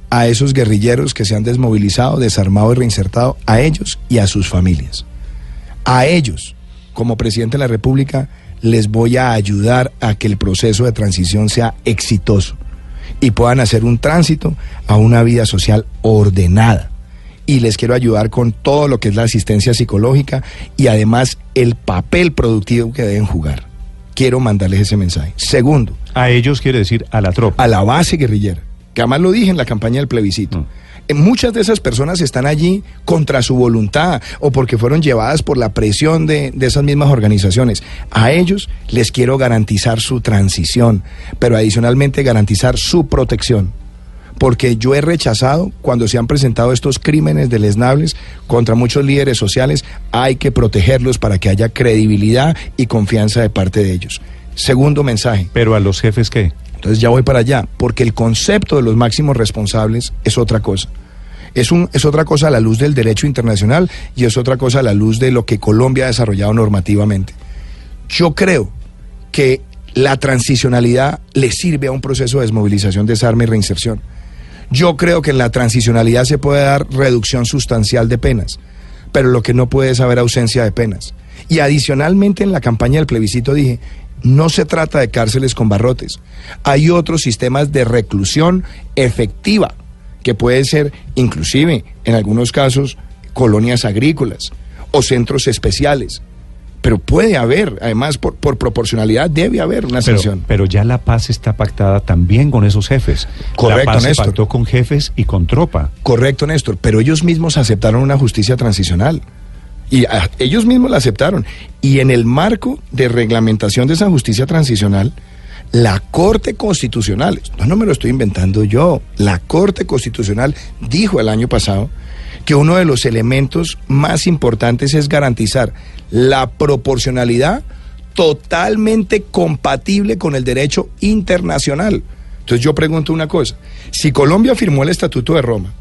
a esos guerrilleros que se han desmovilizado, desarmado y reinsertado, a ellos y a sus familias a ellos, como presidente de la República, les voy a ayudar a que el proceso de transición sea exitoso y puedan hacer un tránsito a una vida social ordenada. Y les quiero ayudar con todo lo que es la asistencia psicológica y además el papel productivo que deben jugar. Quiero mandarles ese mensaje. Segundo. A ellos quiere decir a la tropa. A la base guerrillera, que además lo dije en la campaña del plebiscito. Mm muchas de esas personas están allí contra su voluntad o porque fueron llevadas por la presión de, de, esas mismas organizaciones. A ellos les quiero garantizar su transición, pero adicionalmente garantizar su protección. porque yo he rechazado cuando se han presentado estos crímenes deleznables contra muchos líderes sociales, hay que protegerlos para que haya credibilidad y confianza de parte de ellos. Segundo mensaje. Pero a los jefes qué? Entonces ya voy para allá, porque el concepto de los máximos responsables es otra cosa. Es, un, es otra cosa a la luz del derecho internacional y es otra cosa a la luz de lo que Colombia ha desarrollado normativamente. Yo creo que la transicionalidad le sirve a un proceso de desmovilización, desarme y reinserción. Yo creo que en la transicionalidad se puede dar reducción sustancial de penas, pero lo que no puede es haber ausencia de penas. Y adicionalmente en la campaña del plebiscito dije, no se trata de cárceles con barrotes, hay otros sistemas de reclusión efectiva, que puede ser inclusive en algunos casos colonias agrícolas o centros especiales pero puede haber, además por, por proporcionalidad debe haber una sanción. pero ya la paz está pactada también con esos jefes. Correcto, la paz se Néstor. pactó con jefes y con tropa. Correcto, Néstor, pero ellos mismos aceptaron una justicia transicional. Y ellos mismos la aceptaron. Y en el marco de reglamentación de esa justicia transicional, la Corte Constitucional, no me lo estoy inventando yo, la Corte Constitucional dijo el año pasado que uno de los elementos más importantes es garantizar la proporcionalidad totalmente compatible con el derecho internacional. Entonces yo pregunto una cosa, si Colombia firmó el Estatuto de Roma,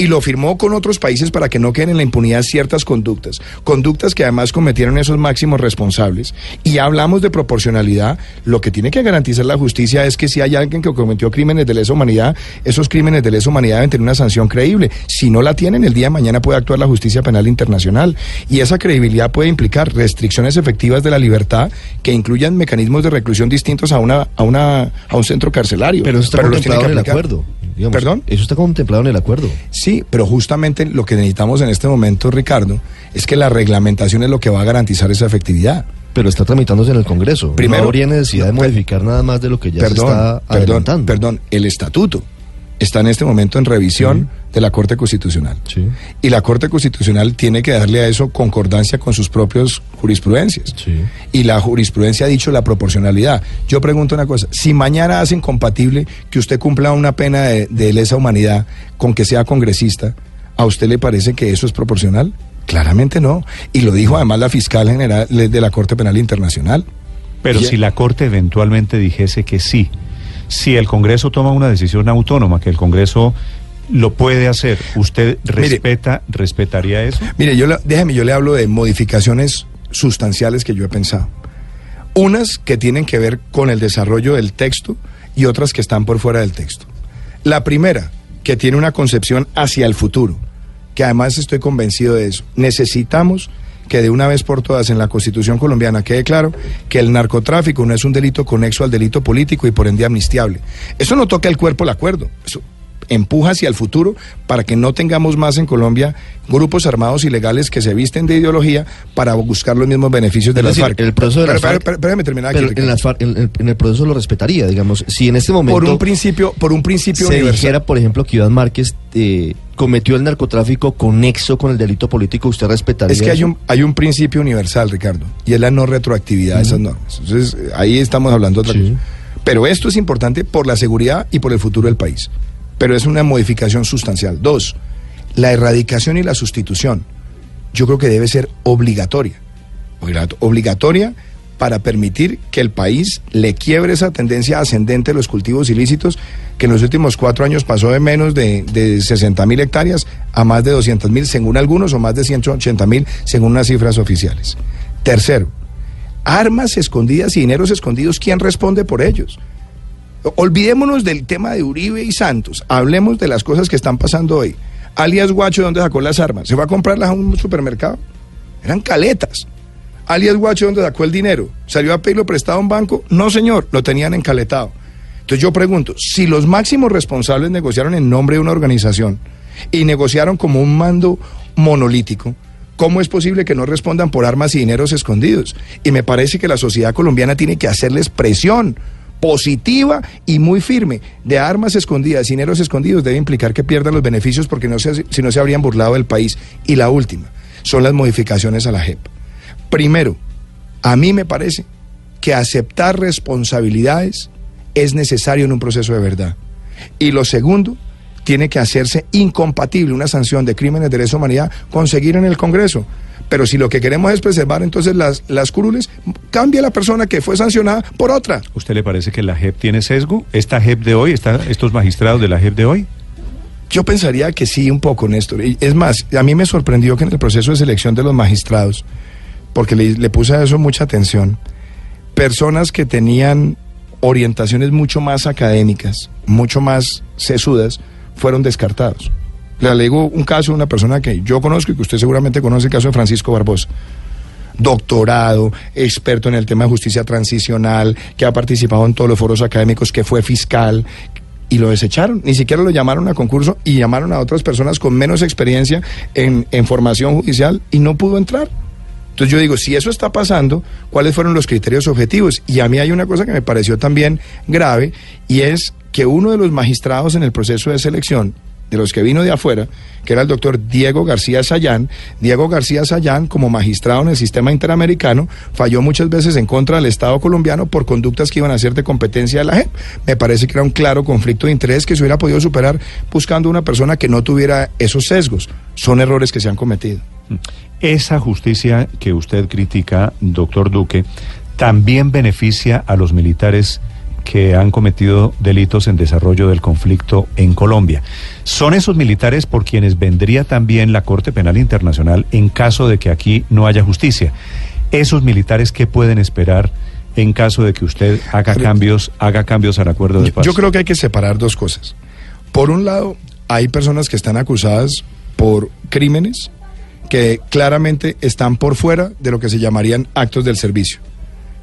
y lo firmó con otros países para que no queden en la impunidad ciertas conductas, conductas que además cometieron esos máximos responsables. Y hablamos de proporcionalidad, lo que tiene que garantizar la justicia es que si hay alguien que cometió crímenes de lesa humanidad, esos crímenes de lesa humanidad deben tener una sanción creíble. Si no la tienen, el día de mañana puede actuar la justicia penal internacional. Y esa credibilidad puede implicar restricciones efectivas de la libertad que incluyan mecanismos de reclusión distintos a una a una a un centro carcelario. Pero eso está tiene contemplado en el acuerdo. Digamos. ¿Perdón? Eso está contemplado en el acuerdo. Sí, pero justamente lo que necesitamos en este momento, Ricardo, es que la reglamentación es lo que va a garantizar esa efectividad. Pero está tramitándose en el Congreso. Primero- no habría necesidad de modificar nada más de lo que ya se está perdón, adelantando. perdón, el estatuto está en este momento en revisión de la Corte Constitucional. Sí. Y la Corte Constitucional tiene que darle a eso concordancia con sus propios jurisprudencias. Sí. Y la jurisprudencia ha dicho la proporcionalidad. Yo pregunto una cosa, si mañana hacen compatible que usted cumpla una pena de, de lesa humanidad con que sea congresista, ¿a usted le parece que eso es proporcional? Claramente no. Y lo dijo además la fiscal general de la Corte Penal Internacional. Pero Y- si la Corte eventualmente dijese que sí, si el Congreso toma una decisión autónoma, que el Congreso lo puede hacer, ¿usted respeta, respetaría eso? Mire, yo le- déjeme, yo le hablo de modificaciones sustanciales que yo he pensado. Unas que tienen que ver con el desarrollo del texto y otras que están por fuera del texto. La primera, que tiene una concepción hacia el futuro, que además estoy convencido de eso. Necesitamos que de una vez por todas en la Constitución colombiana quede claro que el narcotráfico no es un delito conexo al delito político y por ende amnistiable. Eso no toca el cuerpo el acuerdo. Eso empuja hacia el futuro para que no tengamos más en Colombia grupos armados ilegales que se visten de ideología para buscar los mismos beneficios de Es las decir, FARC. el proceso de Pero- las pero- FARC- pero- Espérame terminar aquí. Pero Ricardo. en, las FARC- en el, en el proceso lo respetaría, digamos. Si en este momento por un principio, por un principio se universal. dijera, por ejemplo, que Iván Márquez eh, cometió el narcotráfico conexo con el delito político, ¿usted respetaría Es que hay un, hay un principio universal, Ricardo, y es la no retroactividad de esas normas. Entonces, ahí estamos hablando de otra Sí. cosa. Pero esto es importante por la seguridad y por el futuro del país. Pero es una modificación sustancial. Dos, la erradicación y la sustitución. Yo creo que debe ser obligatoria. Obligato- Obligatoria para permitir que el país le quiebre esa tendencia ascendente de los cultivos ilícitos que en los últimos cuatro años pasó de menos de, de 60 mil hectáreas a más de 200 mil según algunos o más de 180 mil según unas cifras oficiales. Tercero, armas escondidas y dineros escondidos, ¿quién responde por ellos? Olvidémonos del tema de Uribe y Santos, hablemos de las cosas que están pasando hoy. Alias Guacho, ¿de dónde sacó las armas? ¿Se va a comprarlas a un supermercado? Eran caletas. Alias Guacho, ¿dónde sacó el dinero? ¿Salió a pedirlo prestado a un banco? No, señor, lo tenían encaletado. Entonces yo pregunto, si los máximos responsables negociaron en nombre de una organización y negociaron como un mando monolítico, ¿cómo es posible que no respondan por armas y dineros escondidos? Y me parece que la sociedad colombiana tiene que hacerles presión positiva y muy firme de armas escondidas, dineros escondidos, debe implicar que pierdan los beneficios porque no se, si no se habrían burlado del país. Y la última, son las modificaciones a la JEP. Primero, a mí me parece que aceptar responsabilidades es necesario en un proceso de verdad. Y lo segundo, tiene que hacerse incompatible una sanción de crímenes de lesa humanidad conseguir en el Congreso. Pero si lo que queremos es preservar entonces las, las curules, cambia la persona que fue sancionada por otra. ¿Usted le parece que la JEP tiene sesgo? ¿Esta JEP de hoy, está, estos magistrados de la JEP de hoy? Yo pensaría que sí, un poco, Néstor. Y Es más, a mí me sorprendió que en el proceso de selección de los magistrados, porque le, le puse a eso mucha atención, personas que tenían orientaciones mucho más académicas, mucho más sesudas, fueron descartados. Le alego un caso de una persona que yo conozco y que usted seguramente conoce, el caso de Francisco Barbosa. Doctorado, experto en el tema de justicia transicional, que ha participado en todos los foros académicos, que fue fiscal, y lo desecharon. Ni siquiera lo llamaron a concurso y llamaron a otras personas con menos experiencia en, en formación judicial y no pudo entrar. Entonces yo digo, si eso está pasando, ¿cuáles fueron los criterios objetivos? Y a mí hay una cosa que me pareció también grave y es que uno de los magistrados en el proceso de selección, de los que vino de afuera, que era el doctor Diego García Sayán, Diego García Sayán, como magistrado en el sistema interamericano, falló muchas veces en contra del Estado colombiano por conductas que iban a ser de competencia de la JEP. Me parece que era un claro conflicto de interés que se hubiera podido superar buscando una persona que no tuviera esos sesgos. Son errores que se han cometido. Esa justicia que usted critica, doctor Duque, también beneficia a los militares que han cometido delitos en desarrollo del conflicto en Colombia. Son esos militares por quienes vendría también la Corte Penal Internacional en caso de que aquí no haya justicia. Esos militares qué pueden esperar en caso de que usted haga cambios, haga cambios al acuerdo de paz. Yo creo que hay que separar dos cosas. Por un lado, hay personas que están acusadas por crímenes que claramente están por fuera de lo que se llamarían actos del servicio.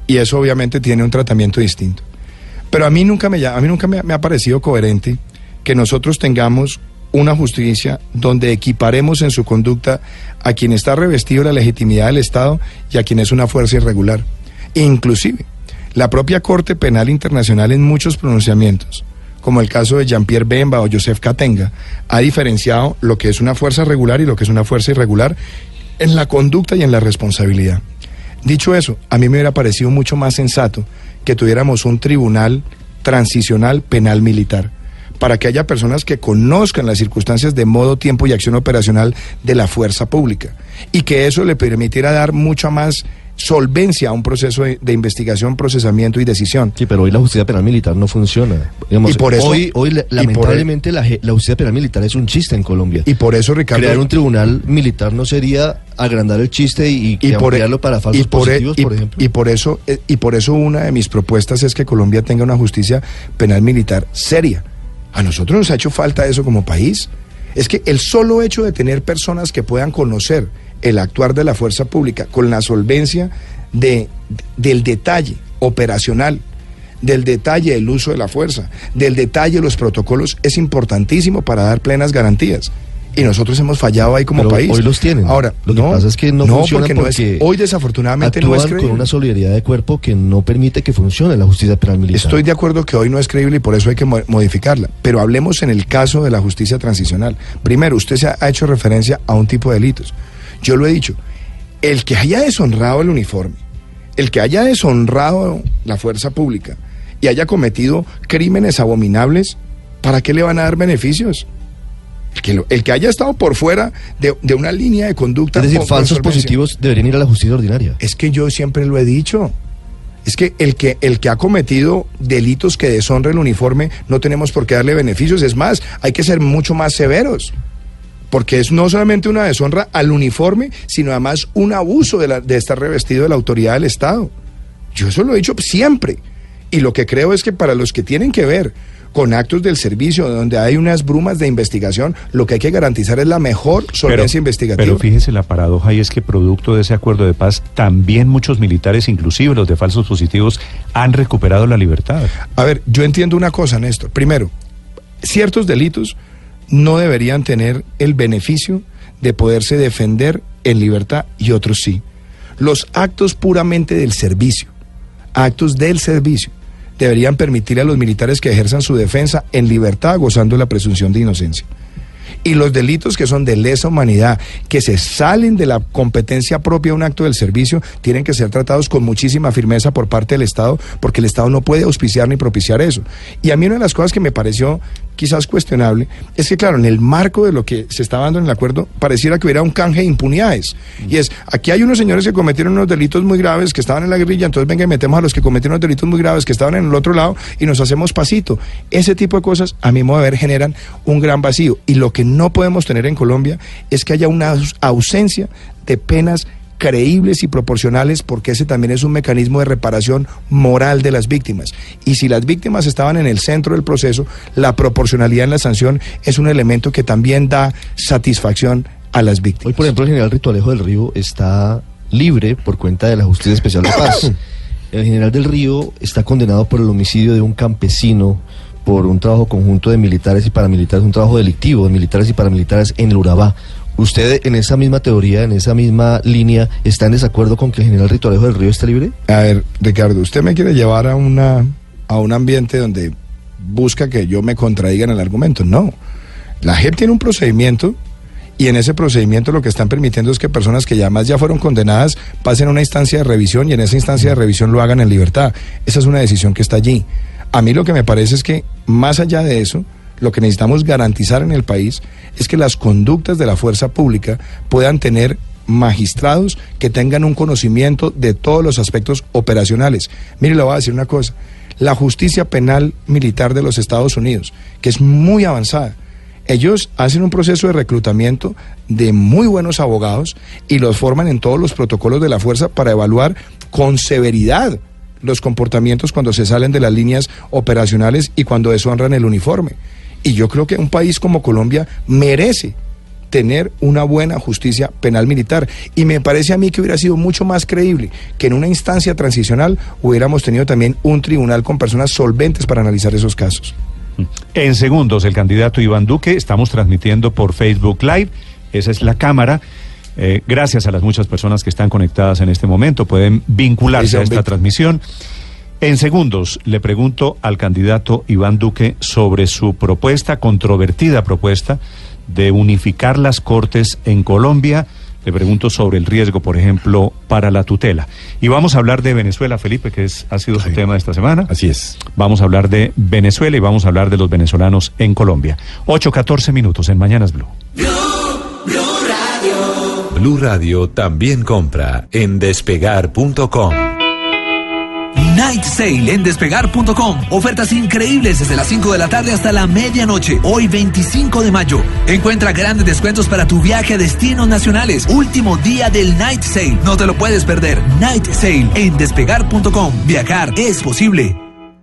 Y eso obviamente tiene un tratamiento distinto. Pero a mí nunca me, a mí nunca me, ha parecido coherente que nosotros tengamos una justicia donde equiparemos en su conducta a quien está revestido de la legitimidad del Estado y a quien es una fuerza irregular. Inclusive, la propia Corte Penal Internacional en muchos pronunciamientos, como el caso de Jean-Pierre Bemba o Joseph Katenga, ha diferenciado lo que es una fuerza regular y lo que es una fuerza irregular en la conducta y en la responsabilidad. Dicho eso, a mí me hubiera parecido mucho más sensato que tuviéramos un tribunal transicional penal militar para que haya personas que conozcan las circunstancias de modo, tiempo y acción operacional de la fuerza pública y que eso le permitiera dar mucha más solvencia a un proceso de, de investigación, procesamiento y decisión. Sí, pero hoy la justicia penal militar no funciona. Digamos, Y por eso- hoy, hoy por- lamentablemente, la, justicia penal militar es un chiste en Colombia. Y por eso, Ricardo, Crear un tribunal militar no sería agrandar el chiste y, y, y por, ampliarlo para falsos y por, e- positivos, y- por ejemplo. y por eso eh, y por eso una de mis propuestas es que Colombia tenga una justicia penal militar seria. A nosotros nos ha hecho falta eso como país. Es que el solo hecho de tener personas que puedan conocer el actuar de la fuerza pública con la solvencia de, del detalle operacional, del detalle del uso de la fuerza, del detalle de los protocolos es importantísimo para dar plenas garantías. Y nosotros hemos fallado ahí como Pero país. hoy los tienen. Ahora, Lo que pasa es que no funcionan porque no es- hoy desafortunadamente no es actúan con creíble. una solidaridad de cuerpo que no permite que funcione la justicia penal militar. Estoy de acuerdo que hoy no es creíble y por eso hay que mo- modificarla. Pero hablemos en el caso de la justicia transicional. Primero, usted se ha hecho referencia a un tipo de delitos. Yo lo he dicho. El que haya deshonrado el uniforme, el que haya deshonrado la fuerza pública y haya cometido crímenes abominables, ¿para qué le van a dar beneficios? El que, lo- el que haya estado por fuera de, de una línea de conducta. Es decir, falsos positivos deberían ir a la justicia ordinaria. Es que yo siempre lo he dicho. Es que el que el que ha cometido delitos que deshonra el uniforme no tenemos por qué darle beneficios. Es más, hay que ser mucho más severos. Porque es no solamente una deshonra al uniforme, sino además un abuso de, la- de estar revestido de la autoridad del Estado. Yo eso lo he dicho siempre. Y lo que creo es que para los que tienen que ver con actos del servicio, donde hay unas brumas de investigación, lo que hay que garantizar es la mejor solvencia investigativa. Pero fíjese la paradoja y es que producto de ese acuerdo de paz, también muchos militares, inclusive los de falsos positivos, han recuperado la libertad. A ver, yo entiendo una cosa, Néstor. Primero, ciertos delitos no deberían tener el beneficio de poderse defender en libertad y otros sí. Los actos puramente del servicio, actos del servicio, deberían permitir a los militares que ejerzan su defensa en libertad gozando de la presunción de inocencia. Y los delitos que son de lesa humanidad, que se salen de la competencia propia de un acto del servicio, tienen que ser tratados con muchísima firmeza por parte del Estado, porque el Estado no puede auspiciar ni propiciar eso. Y a mí una de las cosas que me pareció quizás cuestionable, es que claro, en el marco de lo que se estaba dando en el acuerdo, pareciera que hubiera un canje de impunidades. Y es, aquí hay unos señores que cometieron unos delitos muy graves, que estaban en la guerrilla, entonces venga y metemos a los que cometieron unos delitos muy graves, que estaban en el otro lado, y nos hacemos pasito. Ese tipo de cosas, a mi modo de ver, generan un gran vacío. Y lo que no podemos tener en Colombia es que haya una ausencia de penas creíbles y proporcionales porque ese también es un mecanismo de reparación moral de las víctimas. Y si las víctimas estaban en el centro del proceso, la proporcionalidad en la sanción es un elemento que también da satisfacción a las víctimas. Hoy, por ejemplo, el general Ritualejo del Río está libre por cuenta de la Justicia Especial de Paz. El general del Río está condenado por el homicidio de un campesino por un trabajo conjunto de militares y paramilitares, un trabajo delictivo de militares y paramilitares en el Urabá. ¿Usted en esa misma teoría, en esa misma línea, está en desacuerdo con que el general Ritualejo del Río esté libre? A ver, Ricardo, usted me quiere llevar a una a un ambiente donde busca que yo me contradiga en el argumento. No. La JEP tiene un procedimiento y en ese procedimiento lo que están permitiendo es que personas que ya más ya fueron condenadas pasen a una instancia de revisión y en esa instancia de revisión lo hagan en libertad. Esa es una decisión que está allí. A mí lo que me parece es que más allá de eso, lo que necesitamos garantizar en el país es que las conductas de la fuerza pública puedan tener magistrados que tengan un conocimiento de todos los aspectos operacionales. Mire, le voy a decir una cosa. La justicia penal militar de los Estados Unidos, que es muy avanzada, ellos hacen un proceso de reclutamiento de muy buenos abogados y los forman en todos los protocolos de la fuerza para evaluar con severidad los comportamientos cuando se salen de las líneas operacionales y cuando deshonran el uniforme. Y yo creo que un país como Colombia merece tener una buena justicia penal militar. Y me parece a mí que hubiera sido mucho más creíble que en una instancia transicional hubiéramos tenido también un tribunal con personas solventes para analizar esos casos. En segundos, el candidato Iván Duque, estamos transmitiendo por Facebook Live, esa es la cámara. Eh, gracias a las muchas personas que están conectadas en este momento, pueden vincularse a esta transmisión. En segundos, le pregunto al candidato Iván Duque sobre su propuesta, controvertida propuesta, de unificar las cortes en Colombia. Le pregunto sobre el riesgo, por ejemplo, para la tutela. Y vamos a hablar de Venezuela, Felipe, que es, ha sido su tema de esta semana. Así es. Vamos a hablar de Venezuela y vamos a hablar de los venezolanos en Colombia. 8.14 minutos en Mañanas Blue. Blue Radio también compra en despegar.com. Night Sale en despegar.com. Ofertas increíbles desde las 5 de la tarde hasta la medianoche. Hoy 25 de mayo. Encuentra grandes descuentos para tu viaje a destinos nacionales. Último día del Night Sale. No te lo puedes perder. Night Sale en despegar.com. Viajar es posible.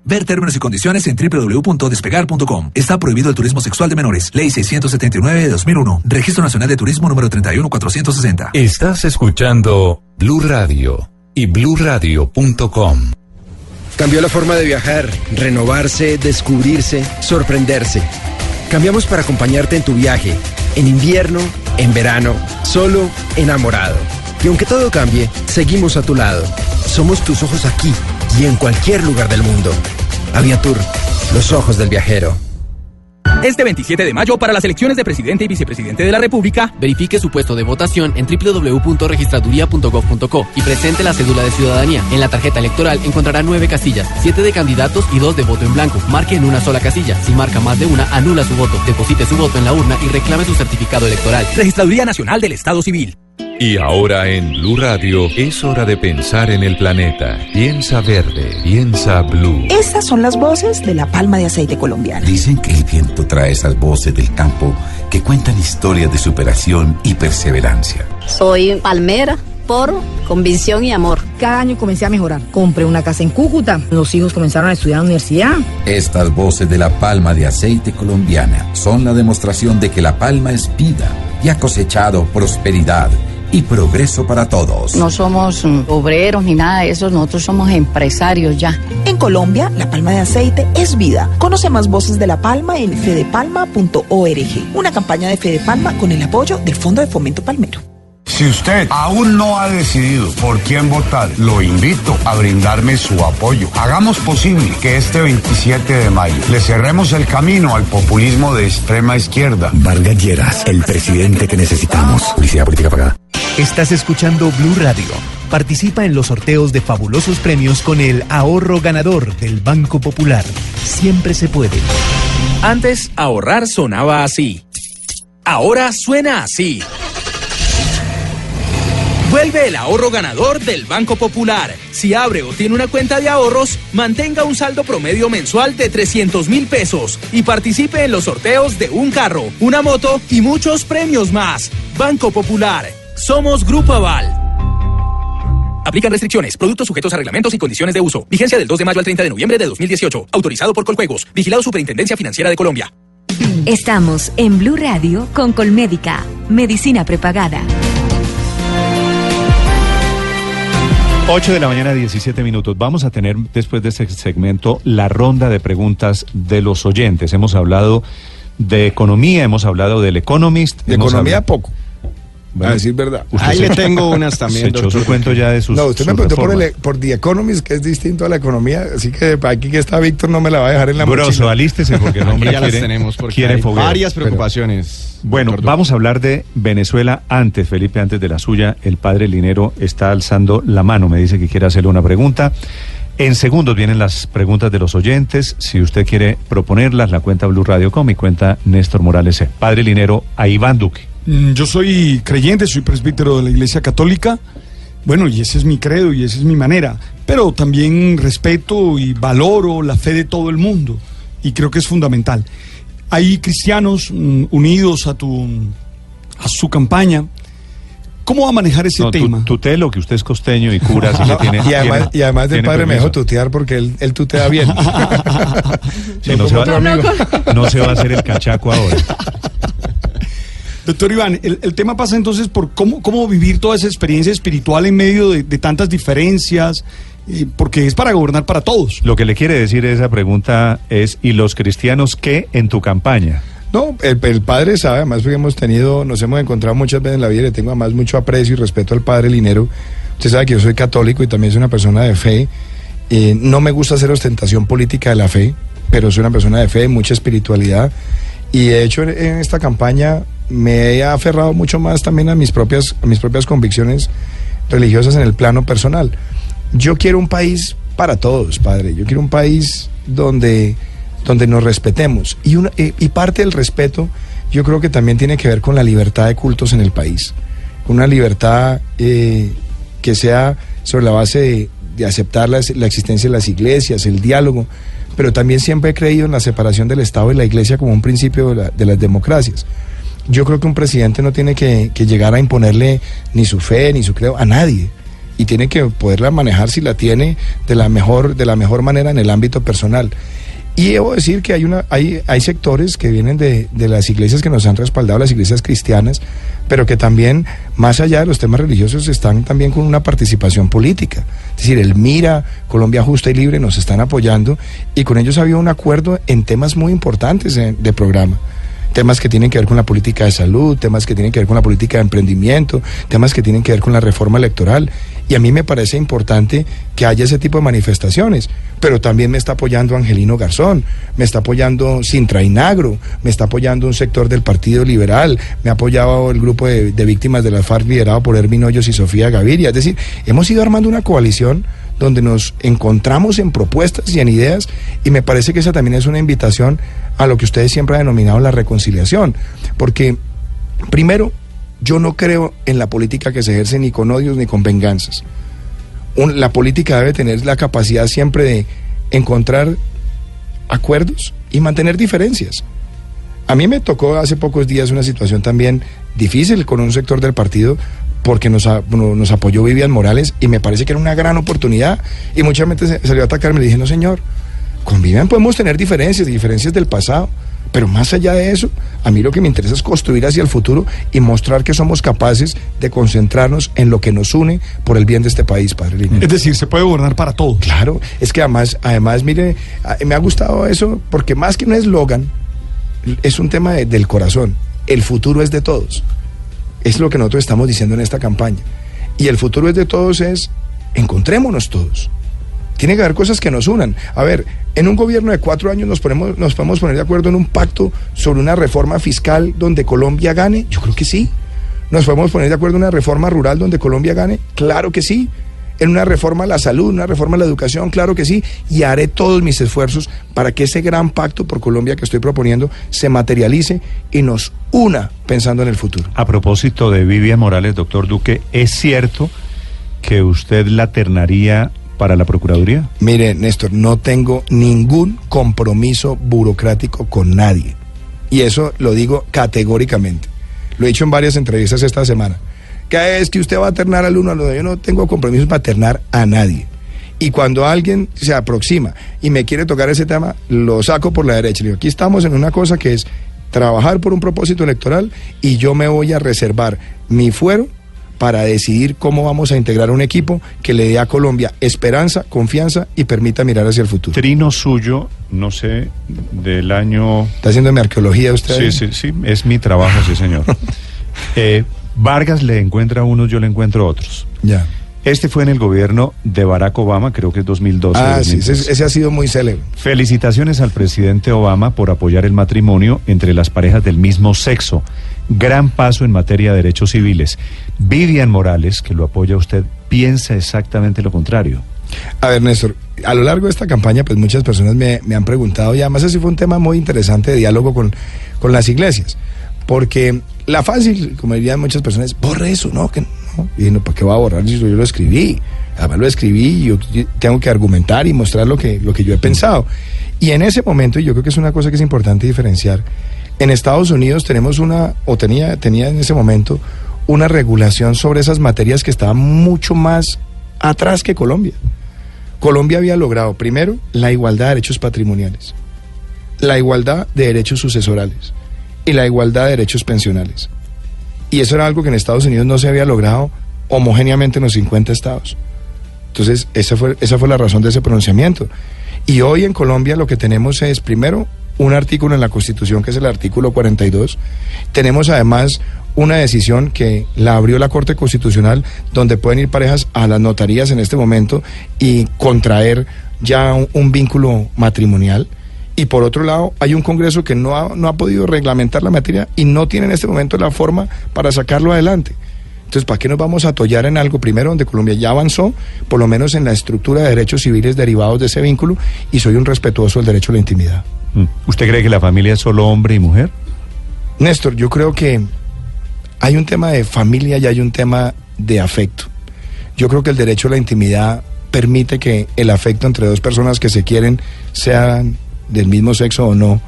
Ver términos y condiciones en www.despegar.com. Está prohibido el turismo sexual de menores. Ley 679 de 2001. Registro Nacional de Turismo número 31460. Estás escuchando Blue Radio y bluradio.com. Cambió la forma de viajar, renovarse, descubrirse, sorprenderse. Cambiamos para acompañarte en tu viaje, en invierno, en verano, solo, enamorado. Y aunque todo cambie, seguimos a tu lado. Somos tus ojos aquí y en cualquier lugar del mundo. Aviatur, los ojos del viajero. Este 27 de mayo, para las elecciones de presidente y vicepresidente de la República, verifique su puesto de votación en www.registraduría.gov.co y presente la cédula de ciudadanía. En la tarjeta electoral encontrará nueve casillas, siete de candidatos y dos de voto en blanco. Marque en una sola casilla. Si marca más de una, anula su voto. Deposite su voto en la urna y reclame su certificado electoral. Registraduría Nacional del Estado Civil. Y ahora en Blue Radio es hora de pensar en el planeta. Piensa verde, piensa blue. Estas son las voces de la palma de aceite colombiana. Dicen que el viento trae esas voces del campo que cuentan historias de superación y perseverancia. Soy palmera por convicción y amor. Cada año comencé a mejorar. Compré una casa en Cúcuta. Los hijos comenzaron a estudiar en la universidad. Estas voces de la palma de aceite colombiana son la demostración de que la palma es vida y ha cosechado prosperidad y progreso para todos. No somos mm, obreros ni nada de eso, nosotros somos empresarios ya. En Colombia, la palma de aceite es vida. Conoce más voces de la palma en fedepalma.org, una campaña de Fedepalma con el apoyo del Fondo de Fomento Palmero. Si usted aún no ha decidido por quién votar, lo invito a brindarme su apoyo. Hagamos posible que este 27 de mayo le cerremos el camino al populismo de extrema izquierda. Vargas Lleras, el presidente que necesitamos. Publicidad política pagada. Estás escuchando Blue Radio. Participa en los sorteos de fabulosos premios con el ahorro ganador del Banco Popular. Siempre se puede. Antes, ahorrar sonaba así. Ahora suena así. Vuelve el ahorro ganador del Banco Popular. Si abre o tiene una cuenta de ahorros, mantenga un saldo promedio mensual de 300 mil pesos y participe en los sorteos de un carro, una moto y muchos premios más. Banco Popular. Somos Grupo Aval. Aplican restricciones. Productos sujetos a reglamentos y condiciones de uso. Vigencia del 2 de mayo al 30 de noviembre de 2018. Autorizado por Coljuegos. Vigilado Superintendencia Financiera de Colombia. Estamos en Blue Radio con Colmédica. Medicina prepagada. 8 de la mañana, 17 minutos. Vamos a tener después de este segmento la ronda de preguntas de los oyentes. Hemos hablado de economía, hemos hablado del Economist. De economía hablado- poco. A decir verdad. Ahí le tengo unas también, Se echó su cuento ya de sus. No, usted me preguntó por, el, por The Economist, que es distinto a la economía, así que aquí que está Víctor no me la va a dejar en la Grosso, mochila. alístese porque Aquí hombre ya las tenemos porque quiere hay varias Pero- preocupaciones. Bueno, doctor. vamos a hablar de Venezuela antes, Felipe, antes de la suya. El padre Linero está alzando la mano, me dice que quiere hacerle una pregunta. En segundos vienen las preguntas de los oyentes. Si usted quiere proponerlas, la cuenta Blue Radio Com y cuenta Néstor Morales. C. Padre Linero a Iván Duque. Mm, Yo soy creyente, soy presbítero de la Iglesia Católica. Bueno, y ese es mi credo y esa es mi manera. Pero también respeto y valoro la fe de todo el mundo. Y creo que es fundamental. Hay cristianos mm, unidos a tu a su campaña. ¿Cómo va a manejar ese No, tu- tema? tutelo, que usted es costeño y cura, así que No, tiene. y, además, tiene- y además del padre me dejó tutear porque él, él tutea bien. Sí, no, se va, no se va a hacer el cachaco ahora. Doctor Iván, el, el tema pasa entonces por cómo, cómo vivir toda esa experiencia espiritual en medio de, de tantas diferencias, eh, porque es para gobernar para todos. Lo que le quiere decir esa pregunta es: ¿y los cristianos qué en tu campaña? No, el, el padre sabe, además porque hemos tenido, nos hemos encontrado muchas veces en la vida, y le tengo además mucho aprecio y respeto al padre Linero. Usted sabe que yo soy católico y también soy una persona de fe. Eh, no me gusta hacer ostentación política de la fe, pero soy una persona de fe, mucha espiritualidad. Y de hecho en, en esta campaña me he aferrado mucho más también a mis propias, a mis propias convicciones religiosas en el plano personal. Yo quiero un país para todos, padre. Yo quiero un país donde, donde nos respetemos. Y, una- eh, y parte del respeto yo creo que también tiene que ver con la libertad de cultos en el país. Una libertad eh, que sea sobre la base de, aceptar la, la existencia de las iglesias, el diálogo, pero también siempre he creído en la separación del Estado y la iglesia como un principio de las democracias. Yo creo que un presidente no tiene que, llegar a imponerle ni su fe ni su credo a nadie y tiene que poderla manejar si la tiene de la mejor de la mejor manera en el ámbito personal. Y debo decir que hay una hay sectores que vienen de, de las iglesias que nos han respaldado, las iglesias cristianas, pero que también más allá de los temas religiosos están también con una participación política. Es decir, el Mira, Colombia Justa y Libre nos están apoyando y con ellos ha habido un acuerdo en temas muy importantes eh, de programa temas que tienen que ver con la política de salud, temas que tienen que ver con la política de emprendimiento, temas que tienen que ver con la reforma electoral. Y a mí me parece importante que haya ese tipo de manifestaciones. Pero también me está apoyando Angelino Garzón, me está apoyando Sintra Inagro, me está apoyando un sector del Partido Liberal, me ha apoyado el grupo de, víctimas de la FARC liderado por Hermin Hoyos y Sofía Gaviria. Es decir, hemos ido armando una coalición donde nos encontramos en propuestas y en ideas y me parece que esa también es una invitación a lo que ustedes siempre han denominado la reconciliación, porque primero yo no creo en la política que se ejerce ni con odios ni con venganzas. La política debe tener la capacidad siempre de encontrar acuerdos y mantener diferencias. A mí me tocó hace pocos días una situación también difícil con un sector del partido porque nos apoyó Vivian Morales y me parece que era una gran oportunidad y mucha gente se- salió a atacarme y le dije, no señor, con Vivian podemos tener diferencias, diferencias del pasado, pero más allá de eso, a mí lo que me interesa es construir hacia el futuro y mostrar que somos capaces de concentrarnos en lo que nos une por el bien de este país, Padre Linero. Es decir, se puede gobernar para todos. Claro, es que además, además, mire, me ha gustado eso porque más que un eslogan, es un tema de- del corazón. El futuro es de todos. Es lo que nosotros estamos diciendo en esta campaña. Y el futuro es de todos es, encontrémonos todos. Tiene que haber cosas que nos unan. A ver, en un gobierno de cuatro años nos, ponemos, nos podemos poner de acuerdo en un pacto sobre una reforma fiscal donde Colombia gane. Yo creo que sí. Nos podemos poner de acuerdo en una reforma rural donde Colombia gane. Claro que sí. en una reforma a la salud, una reforma a la educación, claro que sí, y haré todos mis esfuerzos para que ese gran pacto por Colombia que estoy proponiendo se materialice y nos una pensando en el futuro. A propósito de Vivian Morales, doctor Duque, ¿es cierto que usted la ternaría para la Procuraduría? Mire, Néstor, no tengo ningún compromiso burocrático con nadie. Y eso lo digo categóricamente. Lo he dicho en varias entrevistas esta semana. Que es que usted va a ternar al uno al otro. Yo no tengo compromiso para ternar a nadie. Y cuando alguien se aproxima y me quiere tocar ese tema, lo saco por la derecha. Le aquí estamos en una cosa que es trabajar por un propósito electoral y yo me voy a reservar mi fuero para decidir cómo vamos a integrar un equipo que le dé a Colombia esperanza, confianza y permita mirar hacia el futuro. Trino suyo, no sé, del año... ¿Está haciendo mi arqueología usted? Sí, sí, sí, es mi trabajo, sí, señor. Eh, Vargas le encuentra a unos, yo le encuentro a otros. Ya. Este fue en el gobierno de Barack Obama, creo que es 2012. Ah, sí, 2013. ese, ese ha sido muy célebre. Felicitaciones al presidente Obama por apoyar el matrimonio entre las parejas del mismo sexo. Gran paso en materia de derechos civiles. Vivian Morales, que lo apoya usted, piensa exactamente lo contrario. A ver, Néstor, a lo largo de esta campaña, pues muchas personas me, me han preguntado, y además ese fue un tema muy interesante de diálogo con, con las iglesias, porque la fácil, como dirían muchas personas, es, borre eso, ¿no? Que, Y no, ¿para qué va a borrar si yo lo escribí? Además lo escribí y yo, tengo que argumentar y mostrar lo que, lo que yo he pensado. Y en ese momento, y yo creo que es una cosa que es importante diferenciar, en Estados Unidos tenemos una, o tenía, tenía en ese momento, una regulación sobre esas materias que estaban mucho más atrás que Colombia. Colombia había logrado, primero, la igualdad de derechos patrimoniales, la igualdad de derechos sucesorales y la igualdad de derechos pensionales. Y eso era algo que en Estados Unidos no se había logrado homogéneamente en los 50 estados. Entonces, esa fue, esa fue la razón de ese pronunciamiento. Y hoy en Colombia lo que tenemos es, primero, un artículo en la Constitución, que es el artículo 42. Tenemos además una decisión que la abrió la Corte Constitucional, donde pueden ir parejas a las notarías en este momento y contraer ya un, un vínculo matrimonial. Y por otro lado, hay un Congreso que no ha, no ha podido reglamentar la materia y no tiene en este momento la forma para sacarlo adelante. Entonces, ¿para qué nos vamos a atollar en algo primero donde Colombia ya avanzó, por lo menos en la estructura de derechos civiles derivados de ese vínculo, y soy un respetuoso del derecho a la intimidad? Mm. ¿Usted cree que la familia es solo hombre y mujer? Néstor, yo creo que hay un tema de familia y hay un tema de afecto. Yo creo que el derecho a la intimidad permite que el afecto entre dos personas que se quieren, sean del mismo sexo o no,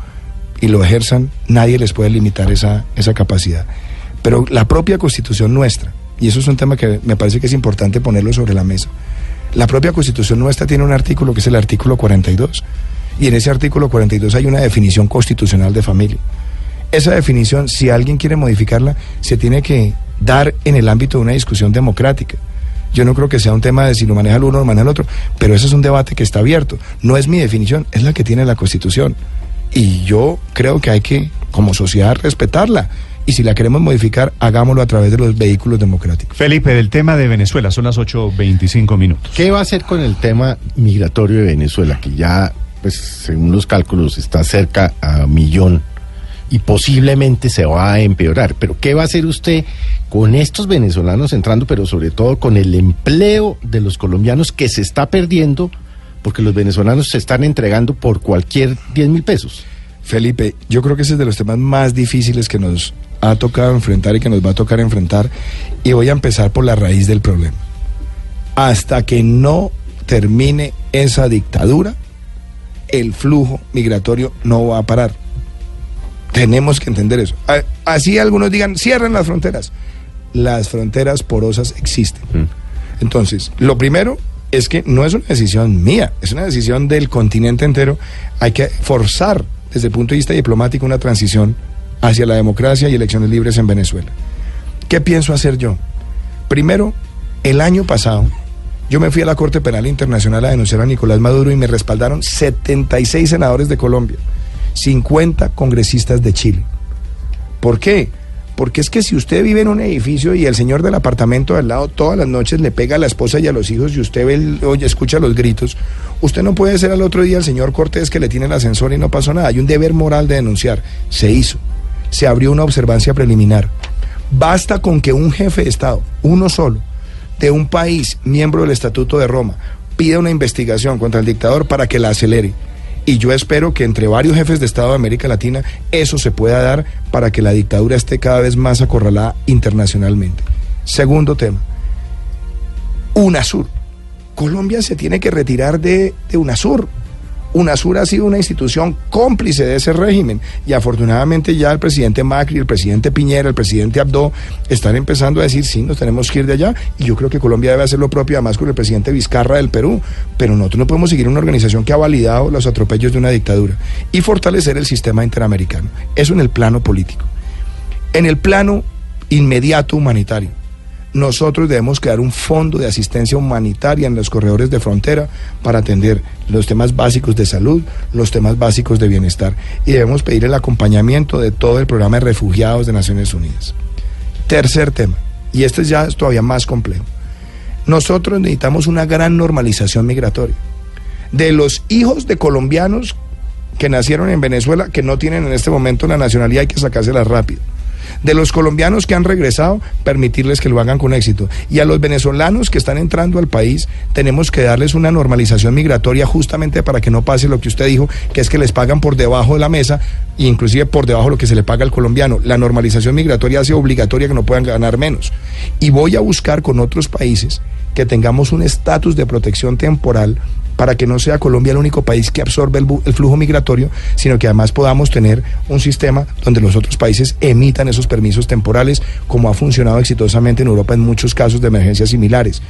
y lo ejerzan, nadie les puede limitar esa, esa capacidad. Pero la propia constitución nuestra, y eso es un tema que me parece que es importante ponerlo sobre la mesa, la propia constitución nuestra tiene un artículo que es el artículo 42, y en ese artículo 42 hay una definición constitucional de familia. Esa definición, si alguien quiere modificarla, se tiene que dar en el ámbito de una discusión democrática. Yo no creo que sea un tema de si lo maneja el uno o lo maneja el otro, pero ese es un debate que está abierto. No es mi definición, es la que tiene la Constitución. Y yo creo que hay que, como sociedad, respetarla. Y si la queremos modificar, hagámoslo a través de los vehículos democráticos. Felipe, del tema de Venezuela, son las 8.25 minutos. ¿Qué va a hacer con el tema migratorio de Venezuela, que ya, pues, según los cálculos, está cerca a millón y posiblemente se va a empeorar? Pero ¿qué va a hacer usted con estos venezolanos entrando, pero sobre todo con el empleo de los colombianos que se está perdiendo porque los venezolanos se están entregando por cualquier 10 mil pesos? Felipe, yo creo que ese es de los temas más difíciles que nos ha tocado enfrentar y que nos va a tocar enfrentar. Y voy a empezar por la raíz del problema. Hasta que no termine esa dictadura, el flujo migratorio no va a parar. Tenemos que entender eso. Así algunos digan, cierren las fronteras. Las fronteras porosas existen. Entonces, lo primero es que no es una decisión mía, es una decisión del continente entero. Hay que forzar desde el punto de vista diplomático una transición hacia la democracia y elecciones libres en Venezuela. ¿Qué pienso hacer yo? Primero, el año pasado, yo me fui a la Corte Penal Internacional a denunciar a Nicolás Maduro y me respaldaron 76 senadores de Colombia, 50 congresistas de Chile. ¿Por qué? Porque es que si usted vive en un edificio y el señor del apartamento de al lado todas las noches le pega a la esposa y a los hijos y usted ve oye, escucha los gritos, usted no puede ser al otro día el señor Cortés que le tiene el ascensor y no pasó nada. Hay un deber moral de denunciar. Se hizo. Se abrió una observancia preliminar. Basta con que un jefe de Estado, uno solo, de un país miembro del Estatuto de Roma pida una investigación contra el dictador para que la acelere. Y yo espero que entre varios jefes de Estado de América Latina eso se pueda dar para que la dictadura esté cada vez más acorralada internacionalmente. Segundo tema, UNASUR. Colombia se tiene que retirar de, UNASUR. UNASUR ha sido una institución cómplice de ese régimen y afortunadamente ya el presidente Macri, el presidente Piñera, el presidente Abdo están empezando a decir sí, nos tenemos que ir de allá y yo creo que Colombia debe hacer lo propio además con el presidente Vizcarra del Perú, pero nosotros no podemos seguir una organización que ha validado los atropellos de una dictadura y fortalecer el sistema interamericano. Eso en el plano político. En el plano inmediato humanitario nosotros debemos crear un fondo de asistencia humanitaria en los corredores de frontera para atender los temas básicos de salud, los temas básicos de bienestar y debemos pedir el acompañamiento de todo el programa de refugiados de Naciones Unidas. Tercer tema, y este ya es todavía más complejo. Nosotros necesitamos una gran normalización migratoria. De los hijos de colombianos que nacieron en Venezuela, que no tienen en este momento la nacionalidad, hay que sacársela rápido de los colombianos que han regresado, permitirles que lo hagan con éxito. Y a los venezolanos que están entrando al país, tenemos que darles una normalización migratoria justamente para que no pase lo que usted dijo, que es que les pagan por debajo de la mesa, inclusive por debajo de lo que se le paga al colombiano. La normalización migratoria hace obligatoria que no puedan ganar menos. Y voy a buscar con otros países que tengamos un estatus de protección temporal para que no sea Colombia el único país que absorbe el, el, flujo migratorio, sino que además podamos tener un sistema donde los otros países emitan esos permisos temporales, como ha funcionado exitosamente en Europa en muchos casos de emergencias similares.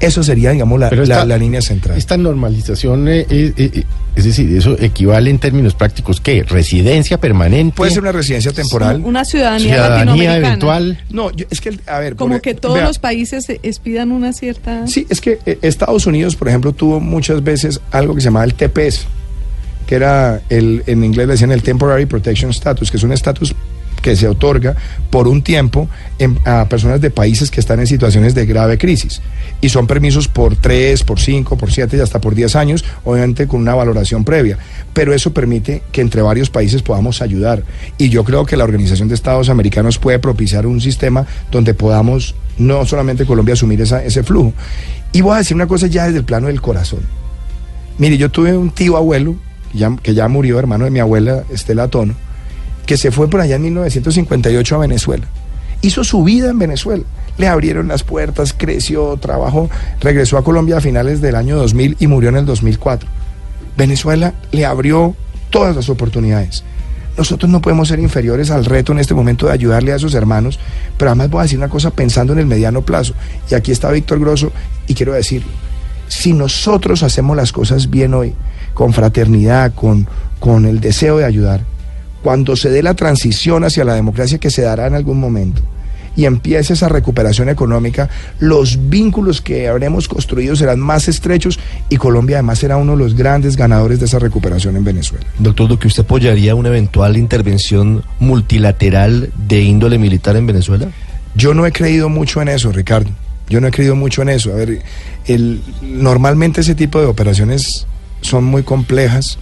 Eso sería, digamos, la, esta, la, la, línea central. Esta normalización, eh, eh, eh, es decir, eso equivale en términos prácticos, ¿qué? ¿Residencia permanente? Puede ser una residencia temporal. Una ciudadanía, ciudadanía latinoamericana. eventual. No, yo, es que, a ver. Como por, que todos vea, los países expidan una cierta... Sí, es que eh, Estados Unidos, por ejemplo, tuvo muchas veces algo que se llamaba el TPS, que era, el, en inglés le decían el Temporary Protection Status, que es un estatus que se otorga por un tiempo a personas de países que están en situaciones de grave crisis. Y son permisos por 3, por 5, por 7 y hasta por 10 años, obviamente con una valoración previa. Pero eso permite que entre varios países podamos ayudar. Y yo creo que la Organización de Estados Americanos puede propiciar un sistema donde podamos, no solamente Colombia, asumir ese flujo. Y voy a decir una cosa ya desde el plano del corazón. Mire, yo tuve un tío abuelo, ya, que ya murió, hermano de mi abuela Estela Tono, que se fue por allá en 1958 a Venezuela. Hizo su vida en Venezuela. Le abrieron las puertas, creció, trabajó, regresó a Colombia a finales del año 2000 y murió en el 2004. Venezuela le abrió todas las oportunidades. Nosotros no podemos ser inferiores al reto en este momento de ayudarle a esos hermanos, pero además voy a decir una cosa pensando en el mediano plazo. Y aquí está Víctor Grosso y quiero decirlo. Si nosotros hacemos las cosas bien hoy, con fraternidad, con, con el deseo de ayudar, cuando se dé la transición hacia la democracia que se dará en algún momento y empiece esa recuperación económica, los vínculos que habremos construido serán más estrechos y Colombia además será uno de los grandes ganadores de esa recuperación en Venezuela. Doctor Duque, ¿usted apoyaría una eventual intervención multilateral de índole militar en Venezuela? Yo no he creído mucho en eso, Ricardo. Yo no he creído mucho en eso. A ver, el, normalmente ese tipo de operaciones son muy complejas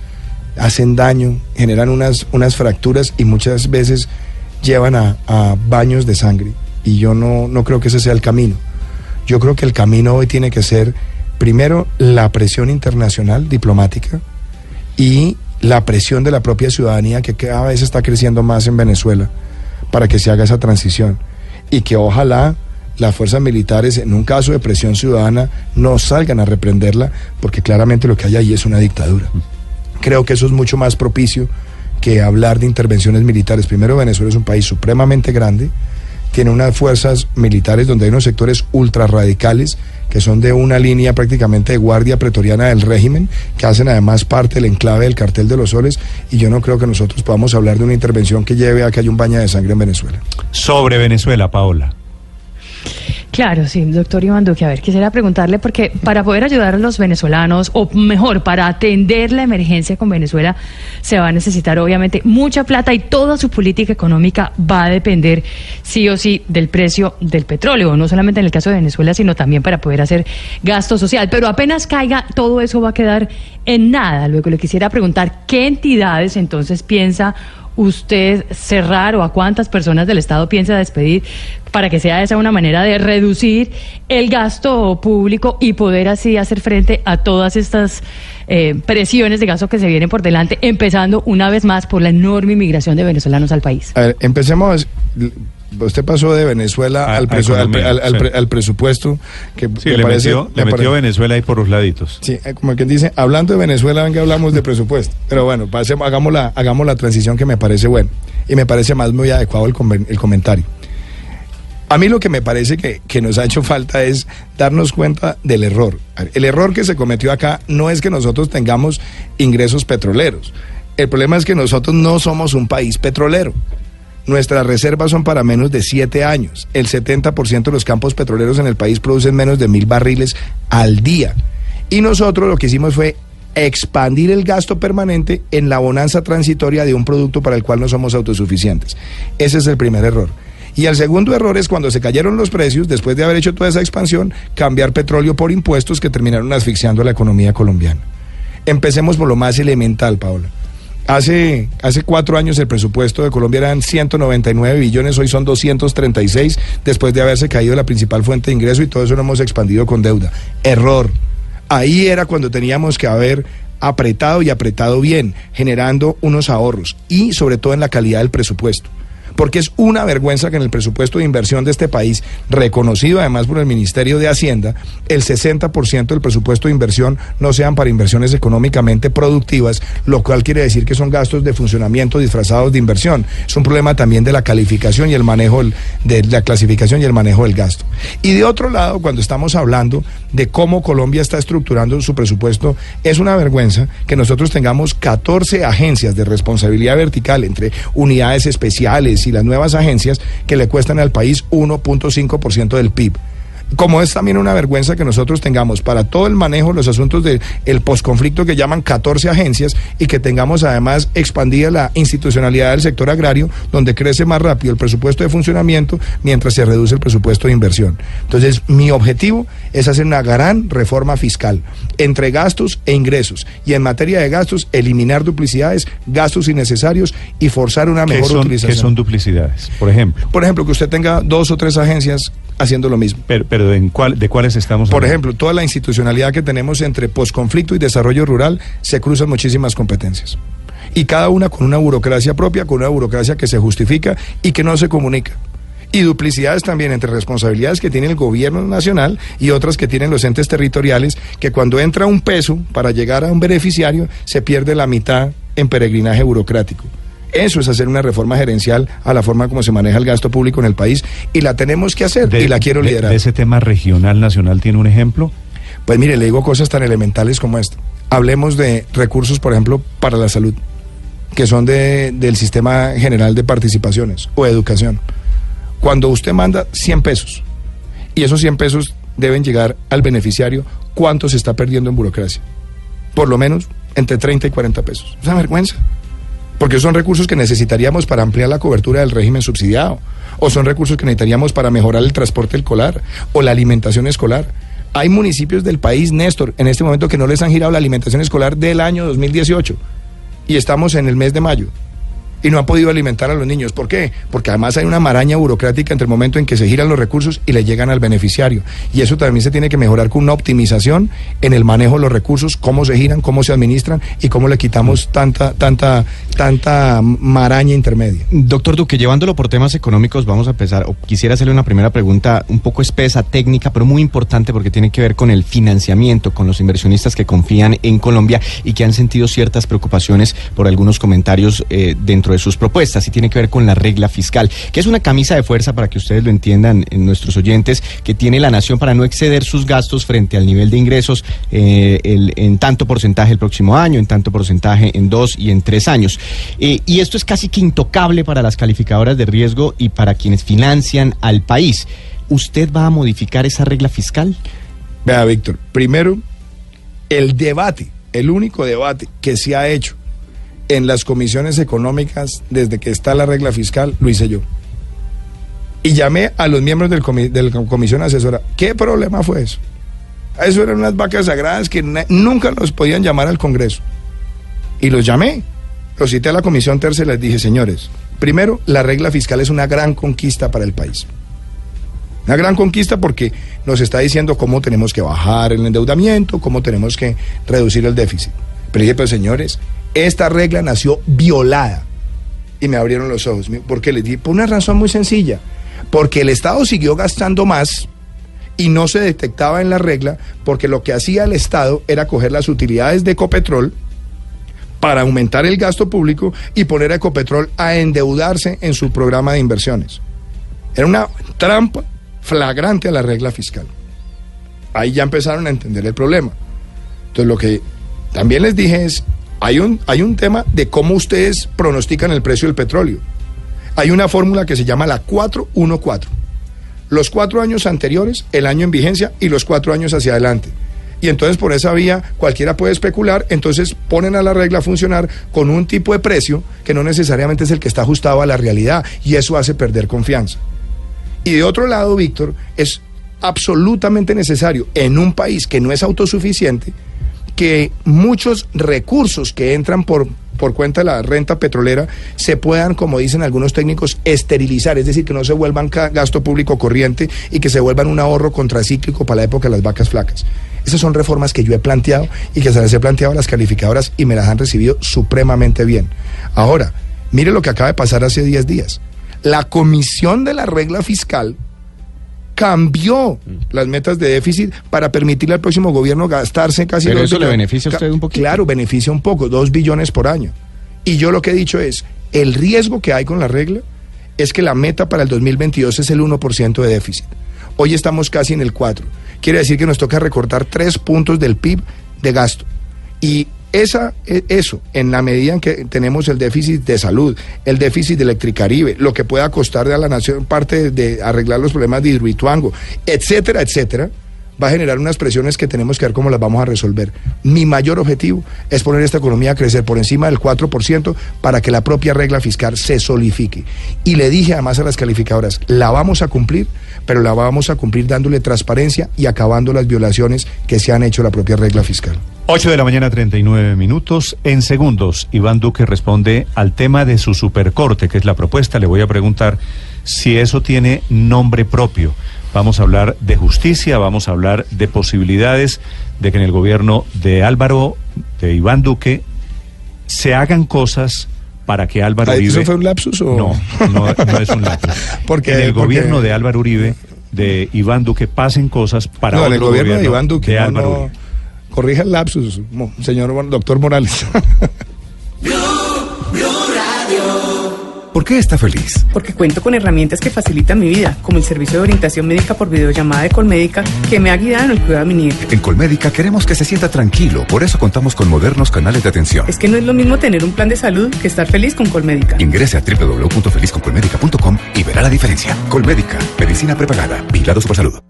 hacen daño, generan unas, unas fracturas y muchas veces llevan a, baños de sangre. Y yo no, no creo que ese sea el camino. Yo creo que el camino hoy tiene que ser, primero, la presión internacional diplomática y la presión de la propia ciudadanía que cada vez está creciendo más en Venezuela para que se haga esa transición. Y que ojalá las fuerzas militares, en un caso de presión ciudadana, no salgan a reprenderla, porque claramente lo que hay ahí es una dictadura. Creo que eso es mucho más propicio que hablar de intervenciones militares. Primero, Venezuela es un país supremamente grande, tiene unas fuerzas militares donde hay unos sectores ultra radicales que son de una línea prácticamente de guardia pretoriana del régimen, que hacen además parte del enclave del cartel de los soles, y yo no creo que nosotros podamos hablar de una intervención que lleve a que haya un baño de sangre en Venezuela. Sobre Venezuela, Paola. Claro, sí, doctor Iván Duque. A ver, quisiera preguntarle, porque para poder ayudar a los venezolanos, o mejor, para atender la emergencia con Venezuela, se va a necesitar obviamente mucha plata y toda su política económica va a depender sí o sí del precio del petróleo, no solamente en el caso de Venezuela, sino también para poder hacer gasto social. Pero apenas caiga, todo eso va a quedar en nada. Luego le quisiera preguntar, ¿qué entidades entonces piensa usted cerrar o a cuántas personas del Estado piensa despedir para que sea esa una manera de reducir el gasto público y poder así hacer frente a todas estas eh, presiones de gasto que se vienen por delante, empezando una vez más por la enorme inmigración de venezolanos al país. A ver, empecemos. Usted pasó de Venezuela A- al, presu- al, sí. presupuesto que, Sí, que le parece- metió, le me metió Venezuela ahí por los laditos. Sí, eh, como quien dice, hablando de Venezuela, venga, hablamos de presupuesto. Pero bueno, pasemos, hagamos, la, hagamos la transición que me parece buena. Y me parece más muy adecuado el, conven- el comentario. A mí lo que me parece que, que nos ha hecho falta es darnos cuenta del error. El error que se cometió acá no es que nosotros tengamos ingresos petroleros. El problema es que nosotros no somos un país petrolero. Nuestras reservas son para menos de siete años. El 70% de los campos petroleros en el país producen menos de mil barriles al día. Y nosotros lo que hicimos fue expandir el gasto permanente en la bonanza transitoria de un producto para el cual no somos autosuficientes. Ese es el primer error. Y el segundo error es cuando se cayeron los precios, después de haber hecho toda esa expansión, cambiar petróleo por impuestos que terminaron asfixiando a la economía colombiana. Empecemos por lo más elemental, Paola. Hace, hace cuatro años el presupuesto de Colombia eran 199 billones, hoy son 236, después de haberse caído la principal fuente de ingreso y todo eso lo hemos expandido con deuda. Error. Ahí era cuando teníamos que haber apretado y apretado bien, generando unos ahorros y sobre todo en la calidad del presupuesto. Porque es una vergüenza que en el presupuesto de inversión de este país, reconocido además por el Ministerio de Hacienda, el 60% del presupuesto de inversión no sean para inversiones económicamente productivas, lo cual quiere decir que son gastos de funcionamiento disfrazados de inversión. Es un problema también de la calificación y el manejo de la clasificación y el manejo del gasto. Y de otro lado, cuando estamos hablando de cómo Colombia está estructurando su presupuesto, es una vergüenza que nosotros tengamos 14 agencias de responsabilidad vertical entre unidades especiales y las nuevas agencias que le cuestan al país 1.5% del PIB. Como es también una vergüenza que nosotros tengamos para todo el manejo de los asuntos del el posconflicto que llaman 14 agencias y que tengamos además expandida la institucionalidad del sector agrario, donde crece más rápido el presupuesto de funcionamiento mientras se reduce el presupuesto de inversión. Entonces, mi objetivo es hacer una gran reforma fiscal entre gastos e ingresos y en materia de gastos eliminar duplicidades, gastos innecesarios y forzar una ¿Qué mejor son, utilización. qué son duplicidades? Por ejemplo. Por ejemplo, que usted tenga dos o tres agencias haciendo lo mismo. Pero, pero ¿en cuál, ¿de cuáles estamos Por hablando? ejemplo, toda la institucionalidad que tenemos entre posconflicto y desarrollo rural se cruzan muchísimas competencias. Y cada una con una burocracia propia, con una burocracia que se justifica y que no se comunica. Y duplicidades también entre responsabilidades que tiene el gobierno nacional y otras que tienen los entes territoriales, que cuando entra un peso para llegar a un beneficiario, se pierde la mitad en peregrinaje burocrático. Eso es hacer una reforma gerencial a la forma como se maneja el gasto público en el país y la tenemos que hacer De- y la quiero de- liderar. de ese tema regional, nacional, ¿tiene un ejemplo? Pues mire, le digo cosas tan elementales como esta. Hablemos de recursos, por ejemplo, para la salud, que son de- del sistema general de participaciones o educación. Cuando usted manda 100 pesos y esos 100 pesos deben llegar al beneficiario, ¿cuánto se está perdiendo en burocracia? Por lo menos entre 30 y 40 pesos. Es una vergüenza. Porque son recursos que necesitaríamos para ampliar la cobertura del régimen subsidiado. O son recursos que necesitaríamos para mejorar el transporte escolar o la alimentación escolar. Hay municipios del país, Néstor, en este momento que no les han girado la alimentación escolar del año 2018. Y estamos en el mes de mayo. Y no han podido alimentar a los niños. ¿Por qué? Porque además hay una maraña burocrática entre el momento en que se giran los recursos y le llegan al beneficiario. Y eso también se tiene que mejorar con una optimización en el manejo de los recursos, cómo se giran, cómo se administran y cómo le quitamos tanta, tanta, tanta maraña intermedia. Doctor Duque, llevándolo por temas económicos, vamos a empezar. O quisiera hacerle una primera pregunta un poco espesa, técnica, pero muy importante porque tiene que ver con el financiamiento, con los inversionistas que confían en Colombia y que han sentido ciertas preocupaciones por algunos comentarios eh, dentro de sus propuestas y tiene que ver con la regla fiscal, que es una camisa de fuerza para que ustedes lo entiendan, en nuestros oyentes, que tiene la nación para no exceder sus gastos frente al nivel de ingresos eh, en tanto porcentaje el próximo año, en tanto porcentaje en dos y en tres años. Eh, y esto es casi que intocable para las calificadoras de riesgo y para quienes financian al país. ¿Usted va a modificar esa regla fiscal? Vea, Víctor, primero, el debate, el único debate que se ha hecho en las comisiones económicas desde que está la regla fiscal, lo hice yo. Y llamé a los miembros del de la comisión asesora. ¿Qué problema fue eso? Eso eran unas vacas sagradas que nunca los podían llamar al Congreso. Y los llamé. lo cité a la Comisión Tercera y les dije, señores, primero, la regla fiscal es una gran conquista para el país. Una gran conquista porque nos está diciendo cómo tenemos que bajar el endeudamiento, cómo tenemos que reducir el déficit. Pero dije, pues señores, esta regla nació violada. Y me abrieron los ojos. Porque les dije, por una razón muy sencilla. Porque el Estado siguió gastando más y no se detectaba en la regla porque lo que hacía el Estado era coger las utilidades de Ecopetrol para aumentar el gasto público y poner a Ecopetrol a endeudarse en su programa de inversiones. Era una trampa flagrante a la regla fiscal. Ahí ya empezaron a entender el problema. Entonces lo que también les dije es, hay un, hay un tema de cómo ustedes pronostican el precio del petróleo. Hay una fórmula que se llama la 414. Los cuatro años anteriores, el año en vigencia y los cuatro años hacia adelante. Y entonces por esa vía cualquiera puede especular, entonces ponen a la regla a funcionar con un tipo de precio que no necesariamente es el que está ajustado a la realidad y eso hace perder confianza. Y de otro lado, Víctor, es absolutamente necesario en un país que no es autosuficiente que muchos recursos que entran por, por cuenta de la renta petrolera se puedan, como dicen algunos técnicos, esterilizar, es decir, que no se vuelvan gasto público corriente y que se vuelvan un ahorro contracíclico para la época de las vacas flacas. Esas son reformas que yo he planteado y que se las he planteado a las calificadoras y me las han recibido supremamente bien. Ahora, mire lo que acaba de pasar hace 10 días. La comisión de la regla fiscal cambió las metas de déficit para permitirle al próximo gobierno gastarse casi Pero dos eso le beneficia a usted un poquito. Claro, beneficia un poco, dos billones por año. Y yo lo que he dicho es, el riesgo que hay con la regla es que la meta para el 2022 es el 1% de déficit. Hoy estamos casi en el 4. Quiere decir que nos toca recortar 3 puntos del PIB de gasto. Y esa, eso, en la medida en que tenemos el déficit de salud, el déficit de Electricaribe, lo que pueda costarle a la nación parte de arreglar los problemas de Hidroituango, etcétera, etcétera, va a generar unas presiones que tenemos que ver cómo las vamos a resolver. Mi mayor objetivo es poner esta economía a crecer por encima del 4% para que la propia regla fiscal se solidifique. Y le dije además a las calificadoras, la vamos a cumplir, pero la vamos a cumplir dándole transparencia y acabando las violaciones que se han hecho a la propia regla fiscal. 8 de la mañana, 39 minutos. En segundos, Iván Duque responde al tema de su supercorte, que es la propuesta. Le voy a preguntar si eso tiene nombre propio. Vamos a hablar de justicia, vamos a hablar de posibilidades de que en el gobierno de Álvaro, de Iván Duque, se hagan cosas para que Álvaro Ah, ¿Eso Uribe... fue un lapsus o...? No, no, no es un lapsus. Porque- en el porque- gobierno de Álvaro Uribe, de Iván Duque, pasen cosas para no, otro el gobierno de Iván Duque, de Álvaro no. Uribe. Corrija el lapsus, señor doctor Morales. ¿Por qué está feliz? Porque cuento con herramientas que facilitan mi vida, como el servicio de orientación médica por videollamada de Colmédica, que me ha guiado en el cuidado de mi nieto. En Colmédica queremos que se sienta tranquilo, por eso contamos con modernos canales de atención. Es que no es lo mismo tener un plan de salud que estar feliz con Colmédica. Ingrese a www.felizconcolmédica.com y verá la diferencia. Colmédica, medicina prepagada, vigilado Supersalud.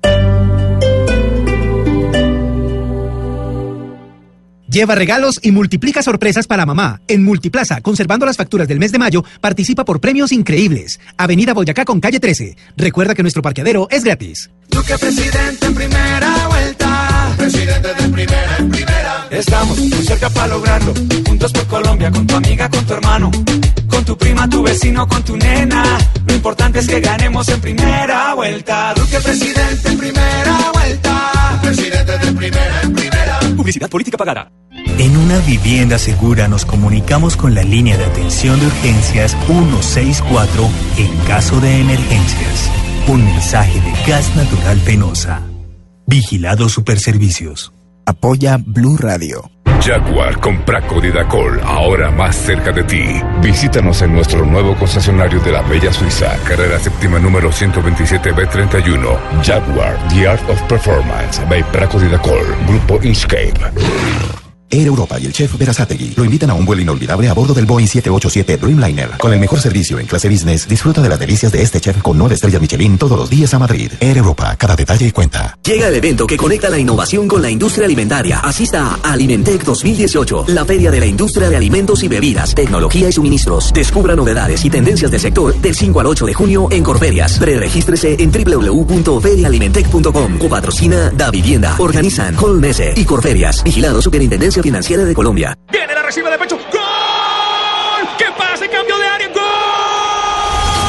Lleva regalos y multiplica sorpresas para mamá. En Multiplaza, conservando las facturas del mes de mayo, participa por premios increíbles. Avenida Boyacá con calle 13. Recuerda que nuestro parqueadero es gratis. Duque presidente en primera vuelta. Presidente de primera en primera. Estamos muy cerca para lograrlo. Juntos por Colombia, con tu amiga, con tu hermano. Con tu prima, tu vecino, con tu nena. Lo importante es que ganemos en primera vuelta. Duque presidente en primera vuelta. Presidente de primera en primera. Publicidad política pagada. En una vivienda segura nos comunicamos con la línea de atención de urgencias 164 en caso de emergencias. Un mensaje de gas natural penosa. Vigilado Superservicios. Apoya Blue Radio. Jaguar con Praco Didacol, ahora más cerca de ti. Visítanos en nuestro nuevo concesionario de la Bella Suiza, carrera séptima número 127B31. Jaguar, The Art of Performance, by Praco Didacol, Grupo Inchcape. Air Europa y el chef Verazategui lo invitan a un vuelo inolvidable a bordo del Boeing 787 Dreamliner. Con el mejor servicio en clase business, disfruta de las delicias de este chef con nueve estrellas Michelin todos los días a Madrid. Air Europa, cada detalle cuenta. Llega el evento que conecta la innovación con la industria alimentaria. Asista a Alimentec 2018, la feria de la industria de alimentos y bebidas, tecnología y suministros. Descubra novedades y tendencias del sector del 5 al 8 de junio en Corferias. Preregístrese en www.ferialimentec.com. Copatrocina Da Vivienda. Organizan Colmese y Corferias. Vigilado Superintendencia Financiera de Colombia. Viene la recibe de pecho. ¡Gol! ¡Que pase, cambio de área! ¡Gol!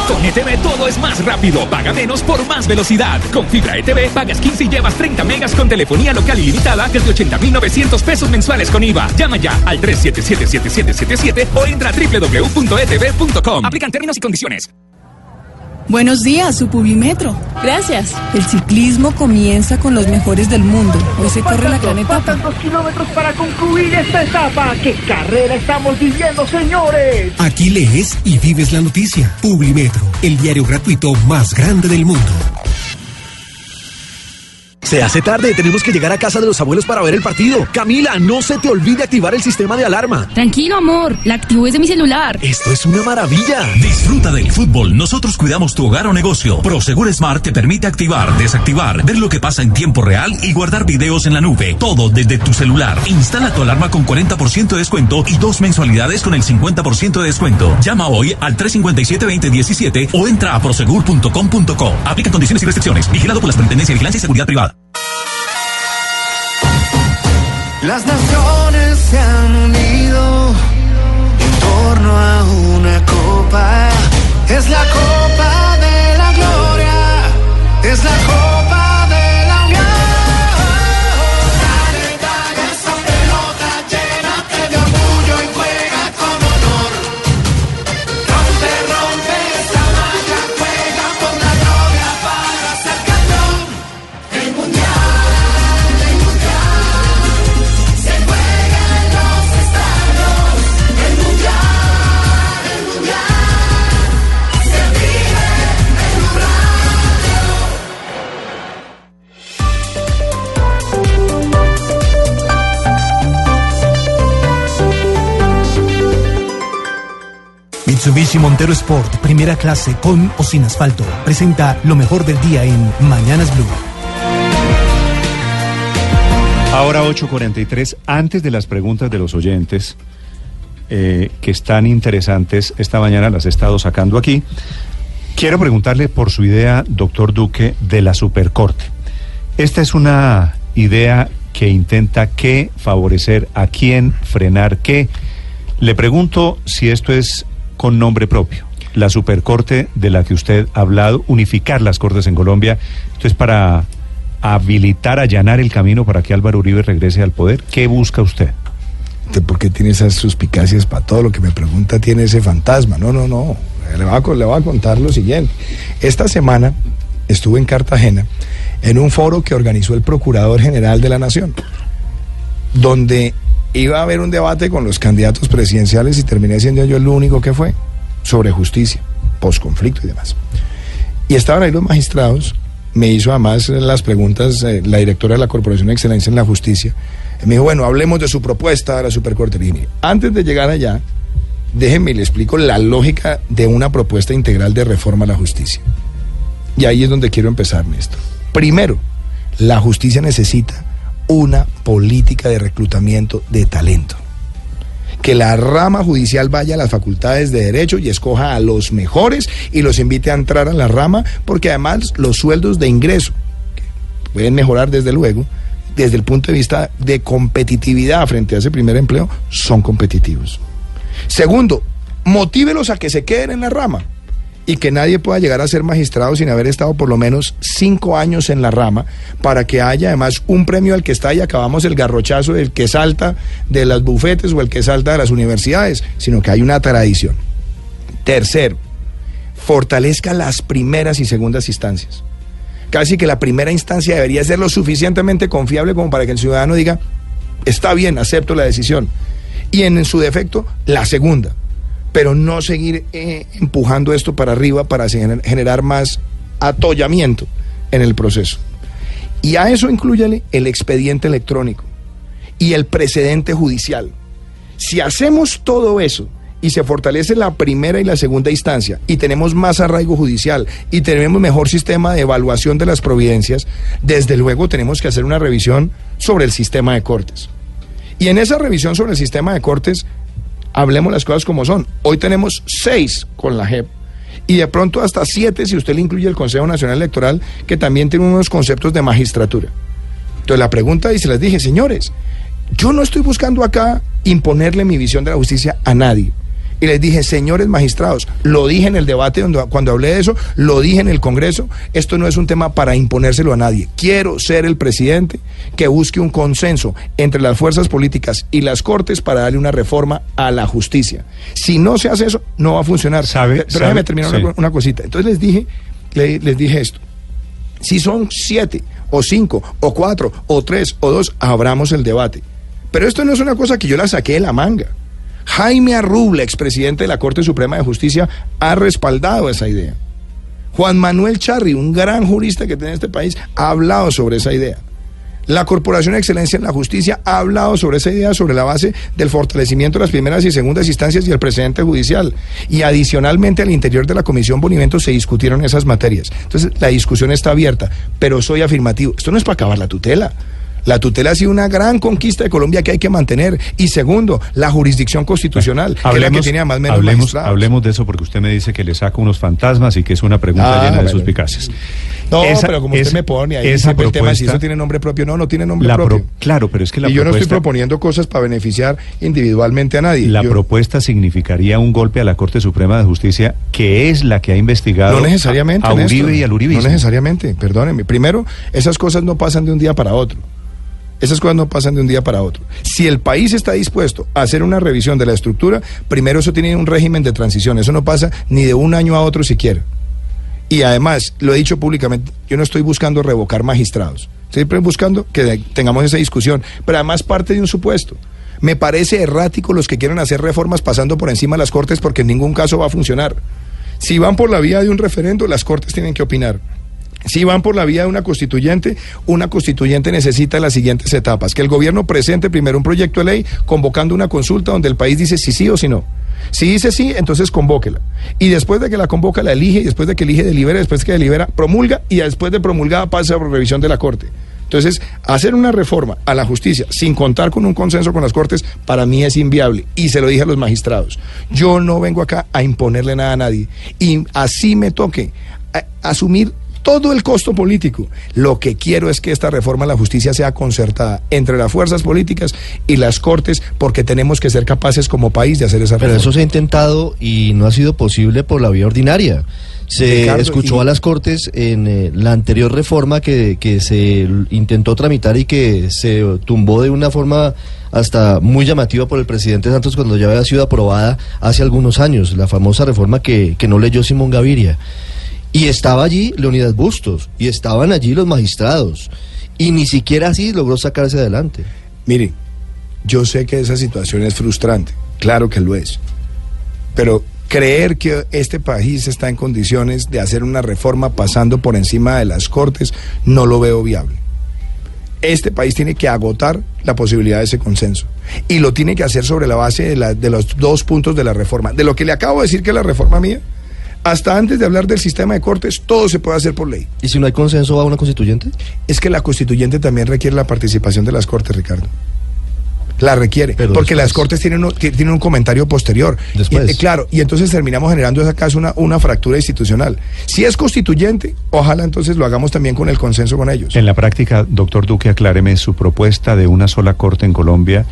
Con ETV todo es más rápido. Paga menos por más velocidad. Con fibra ETV pagas 15 y llevas 30 megas con telefonía local ilimitada desde 80.900 pesos mensuales con IVA. Llama ya al 377-7777 o entra a www.etv.com. Aplican términos y condiciones. Buenos días, su Publimetro. Gracias. El ciclismo comienza con los mejores del mundo. Hoy se corre la gran etapa. Faltan dos kilómetros para concluir esta etapa. ¿Qué carrera estamos viviendo, señores? Aquí lees y vives la noticia. Publimetro, el diario gratuito más grande del mundo. Se hace tarde, tenemos que llegar a casa de los abuelos para ver el partido. Camila, no se te olvide activar el sistema de alarma. Tranquilo, amor, la activo desde mi celular. Esto es una maravilla. Disfruta del fútbol. Nosotros cuidamos tu hogar o negocio. Prosegur Smart te permite activar, desactivar, ver lo que pasa en tiempo real y guardar videos en la nube. Todo desde tu celular. Instala tu alarma con 40% de descuento y dos mensualidades con el 50% de descuento. Llama hoy al 357-2017 o entra a prosegur.com.co. Aplica condiciones y restricciones. Vigilado por la Superintendencia de Vigilancia y Seguridad Privada. Las naciones se han unido en torno a una copa. Es la copa de la gloria. Es la copa Mitsubishi Montero Sport, primera clase con o sin asfalto, presenta lo mejor del día en Mañanas Blue. Ahora 8.43, antes de las preguntas de los oyentes, eh, que están interesantes, esta mañana las he estado sacando aquí. Quiero preguntarle por su idea, doctor Duque, de la Supercorte. Esta es una idea que intenta qué favorecer a quién, frenar qué. Le pregunto si esto es con nombre propio. La Supercorte de la que usted ha hablado, unificar las cortes en Colombia. Esto es para habilitar, allanar el camino para que Álvaro Uribe regrese al poder. ¿Qué busca usted? ¿Usted por qué tiene esas suspicacias para todo lo que me pregunta? Tiene ese fantasma. No, no, no. Le voy, a, a contar lo siguiente. Esta semana estuve en Cartagena en un foro que organizó el Procurador General de la Nación, donde iba a haber un debate con los candidatos presidenciales y terminé siendo yo el único que fue sobre justicia, posconflicto y demás. Y estaban ahí los magistrados, me hizo además las preguntas eh, la directora de la Corporación de Excelencia en la Justicia. Me dijo, bueno, hablemos de su propuesta de la Supercorte. Mire, antes de llegar allá, déjenme le explico la lógica de una propuesta integral de reforma a la justicia. Y ahí es donde quiero empezar, Néstor. Primero, la justicia necesita una política de reclutamiento de talento. Que la rama judicial vaya a las facultades de derecho y escoja a los mejores y los invite a entrar a la rama, porque además los sueldos de ingreso pueden mejorar desde luego, desde el punto de vista de competitividad frente a ese primer empleo, son competitivos. Segundo, motívelos a que se queden en la rama y que nadie pueda llegar a ser magistrado sin haber estado por lo menos cinco años en la rama para que haya además un premio al que está y acabamos el garrochazo del que salta de las bufetes o el que salta de las universidades, sino que hay una tradición. Tercero, fortalezca las primeras y segundas instancias. Casi que la primera instancia debería ser lo suficientemente confiable como para que el ciudadano diga, está bien, acepto la decisión. Y en su defecto, la segunda pero no seguir eh, empujando esto para arriba para gener- generar más atollamiento en el proceso. Y a eso incluyele el expediente electrónico y el precedente judicial. Si hacemos todo eso y se fortalece la primera y la segunda instancia y tenemos más arraigo judicial y tenemos mejor sistema de evaluación de las providencias, desde luego tenemos que hacer una revisión sobre el sistema de cortes. Y en esa revisión sobre el sistema de cortes, hablemos las cosas como son. Hoy tenemos seis con la JEP y de pronto hasta siete si usted le incluye el Consejo Nacional Electoral, que también tiene unos conceptos de magistratura. Entonces la pregunta, y se les dije, señores, yo no estoy buscando acá imponerle mi visión de la justicia a nadie. Y les dije, señores magistrados, lo dije en el debate donde, cuando hablé de eso, lo dije en el Congreso, esto no es un tema para imponérselo a nadie. Quiero ser el presidente que busque un consenso entre las fuerzas políticas y las cortes para darle una reforma a la justicia. Si no se hace eso, no va a funcionar. ¿Sabe? Pero sabe- déjeme terminar una, sí. una cosita. Entonces les dije, le- les dije esto. Si son siete, o cinco, o cuatro, o tres, o dos, abramos el debate. Pero esto no es una cosa que yo la saqué de la manga. Jaime Arrubla, expresidente de la Corte Suprema de Justicia, ha respaldado esa idea. Juan Manuel Charri, un gran jurista que tiene este país, ha hablado sobre esa idea. La Corporación de Excelencia en la Justicia ha hablado sobre esa idea sobre la base del fortalecimiento de las primeras y segundas instancias y el precedente judicial. Y adicionalmente al interior de la Comisión Bonimento se discutieron esas materias. Entonces la discusión está abierta, pero soy afirmativo. Esto no es para acabar la tutela. La tutela ha sido una gran conquista de Colombia que hay que mantener. Y segundo, la jurisdicción constitucional, que es la que tiene además menos hablemos, hablemos de eso porque usted me dice que le saca unos fantasmas y que es una pregunta Ah, llena de suspicacias. No, Esa- pero como usted me pone ahí esa siempre el tema, si eso tiene nombre propio, no, no tiene nombre La propio. pro- claro, pero es que la y yo no estoy proponiendo cosas para beneficiar individualmente a nadie. La Yo- propuesta significaría un golpe a la Corte Suprema de Justicia, que es la que ha investigado no necesariamente. a, a Néstor. Uribe y al Uribismo. No necesariamente, perdónenme. Primero, esas cosas no pasan de un día para otro. Esas cosas no pasan de un día para otro. Si el país está dispuesto a hacer una revisión de la estructura, primero eso tiene un régimen de transición. Eso no pasa ni de un año a otro siquiera. Y además, lo he dicho públicamente, yo no estoy buscando revocar magistrados. Siempre buscando que tengamos esa discusión. Pero además parte de un supuesto. Me parece errático los que quieren hacer reformas pasando por encima de las cortes porque en ningún caso va a funcionar. Si van por la vía de un referendo, las cortes tienen que opinar. Si van por la vía de una constituyente, una constituyente necesita las siguientes etapas. Que el gobierno presente primero un proyecto de ley convocando una consulta donde el país dice si sí o si no. Si dice sí, entonces convóquela. Y después de que la convoca, la elige, y después de que elige, delibera, después de que delibera, promulga, y después de promulgada pasa por revisión de la Corte. Entonces, hacer una reforma a la justicia sin contar con un consenso con las Cortes, para mí es inviable. Y se lo dije a los magistrados. Yo no vengo acá a imponerle nada a nadie. Y así me toque asumir todo el costo político. Lo que quiero es que esta reforma a la justicia sea concertada entre las fuerzas políticas y las cortes, porque tenemos que ser capaces como país de hacer esa Pero reforma. eso se ha intentado y no ha sido posible por la vía ordinaria. Se Ricardo, escuchó y- a las Cortes en eh, la anterior reforma que, que se intentó tramitar y que se tumbó de una forma hasta muy llamativa por el presidente Santos cuando ya había sido aprobada hace algunos años, la famosa reforma que, que no leyó Simón Gaviria. Y estaba allí Leonidas Bustos, y estaban allí los magistrados, y ni siquiera así logró sacarse adelante. Mire, yo sé que esa situación es frustrante, claro que lo es, pero creer que este país está en condiciones de hacer una reforma pasando por encima de las cortes, no lo veo viable. Este país tiene que agotar la posibilidad de ese consenso y lo tiene que hacer sobre la base de, la- de los dos puntos de la reforma. De lo que le acabo de decir que es la reforma mía, hasta antes de hablar del sistema de cortes, todo se puede hacer por ley. ¿Y si no hay consenso va a una constituyente? Es que la constituyente también requiere la participación de las cortes, Ricardo. La requiere, Pero porque después. las cortes tienen un, ti- tienen un comentario posterior. Después. Y, eh, claro, y entonces terminamos generando en ese caso una, una fractura institucional. Si es constituyente, ojalá entonces lo hagamos también con el consenso con ellos. En la práctica, doctor Duque, acláreme, su propuesta de una sola corte en Colombia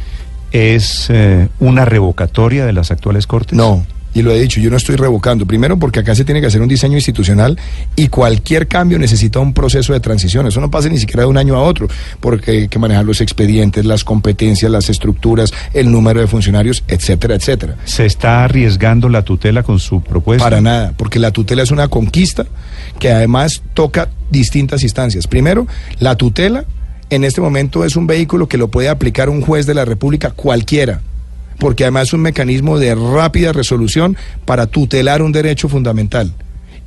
es eh, una revocatoria de las actuales cortes. No, y lo he dicho, yo no estoy revocando. Primero porque acá se tiene que hacer un diseño institucional y cualquier cambio necesita un proceso de transición. Eso no pasa ni siquiera de un año a otro, porque hay que manejar los expedientes, las competencias, las estructuras, el número de funcionarios, etcétera, etcétera. ¿Se está arriesgando la tutela con su propuesta? Para nada, porque la tutela es una conquista que además toca distintas instancias. Primero, la tutela en este momento es un vehículo que lo puede aplicar un juez de la República cualquiera, porque además es un mecanismo de rápida resolución para tutelar un derecho fundamental.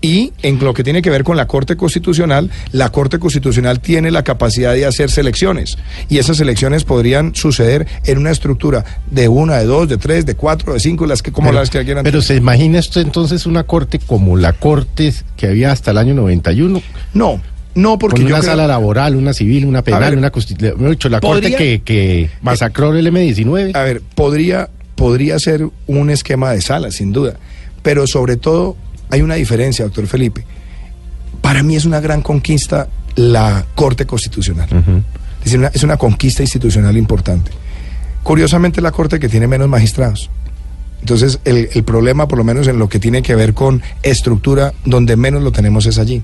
Y en lo que tiene que ver con la Corte Constitucional, la Corte Constitucional tiene la capacidad de hacer selecciones. Y esas selecciones podrían suceder en una estructura de una, de dos, de tres, de cuatro, de cinco, las que como pero, las que quieran. pero se imagina esto entonces una corte como la corte que había hasta el año 91. No, no, porque con yo una creo- sala laboral, una civil, una penal, ver, una constitucional. La podría- corte que, que masacró el M19. A ver, podría, podría ser un esquema de salas, sin duda. Pero sobre todo hay una diferencia, doctor Felipe. Para mí es una gran conquista la Corte Constitucional. Es una- es una conquista institucional importante. Curiosamente la Corte que tiene menos magistrados. Entonces, el, el problema, por lo menos en lo que tiene que ver con estructura, donde menos lo tenemos es allí.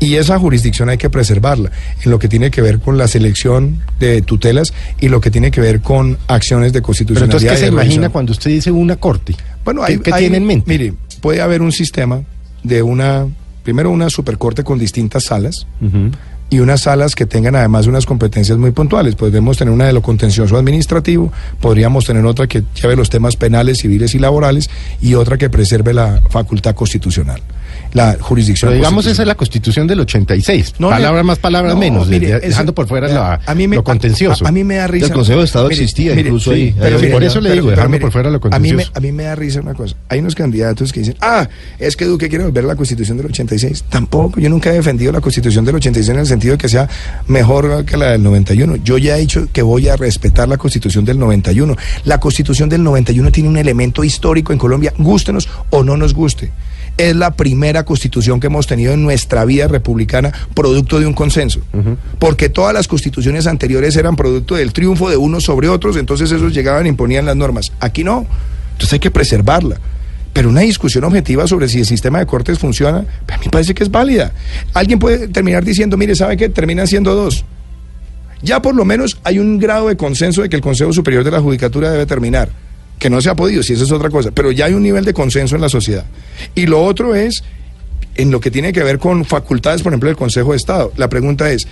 Y esa jurisdicción hay que preservarla, en lo que tiene que ver con la selección de tutelas y lo que tiene que ver con acciones de Pero constitucionalidad. entonces, ¿qué se imagina cuando usted dice una corte? Bueno, ¿Qué, hay, qué hay- tiene en mente? Mire, puede haber un sistema de una, primero una supercorte con distintas salas y unas salas que tengan además unas competencias muy puntuales. Podemos tener una de lo contencioso administrativo, podríamos tener otra que lleve los temas penales, civiles y laborales y otra que preserve la facultad constitucional, la jurisdicción. Pero digamos, esa es la constitución del 86. No, palabras más, palabras no, menos, mire, de- eso- dejando por fuera la- a mí me- lo contencioso. A, a mí me da risa. El Consejo de Estado Mire, existía mire, incluso sí, ahí. pero por eso le digo, dejando por fuera lo a mí, me, contencioso. a mí me da risa una cosa. Hay unos candidatos que dicen, ah, es que Duque quiere volver a la Constitución del 86. Tampoco, yo nunca he defendido la Constitución del 86 en el sentido de que sea mejor que la del 91. Yo ya he dicho que voy a respetar la Constitución del 91. La Constitución del 91 tiene un elemento histórico en Colombia, gústenos o no nos guste. Es la primera constitución que hemos tenido en nuestra vida republicana, producto de un consenso. Porque todas las constituciones anteriores eran producto del triunfo de unos sobre otros, entonces esos llegaban e imponían las normas. Aquí no. Entonces hay que preservarla. Pero una discusión objetiva sobre si el sistema de cortes funciona, a mí me parece que es válida. Alguien puede terminar diciendo, mire, ¿sabe qué? Terminan siendo dos. Ya por lo menos hay un grado de consenso de que el Consejo Superior de la Judicatura debe terminar. Que no se ha podido, si eso es otra cosa. Pero ya hay un nivel de consenso en la sociedad. Y lo otro es, en lo que tiene que ver con facultades, por ejemplo, del Consejo de Estado. La pregunta es,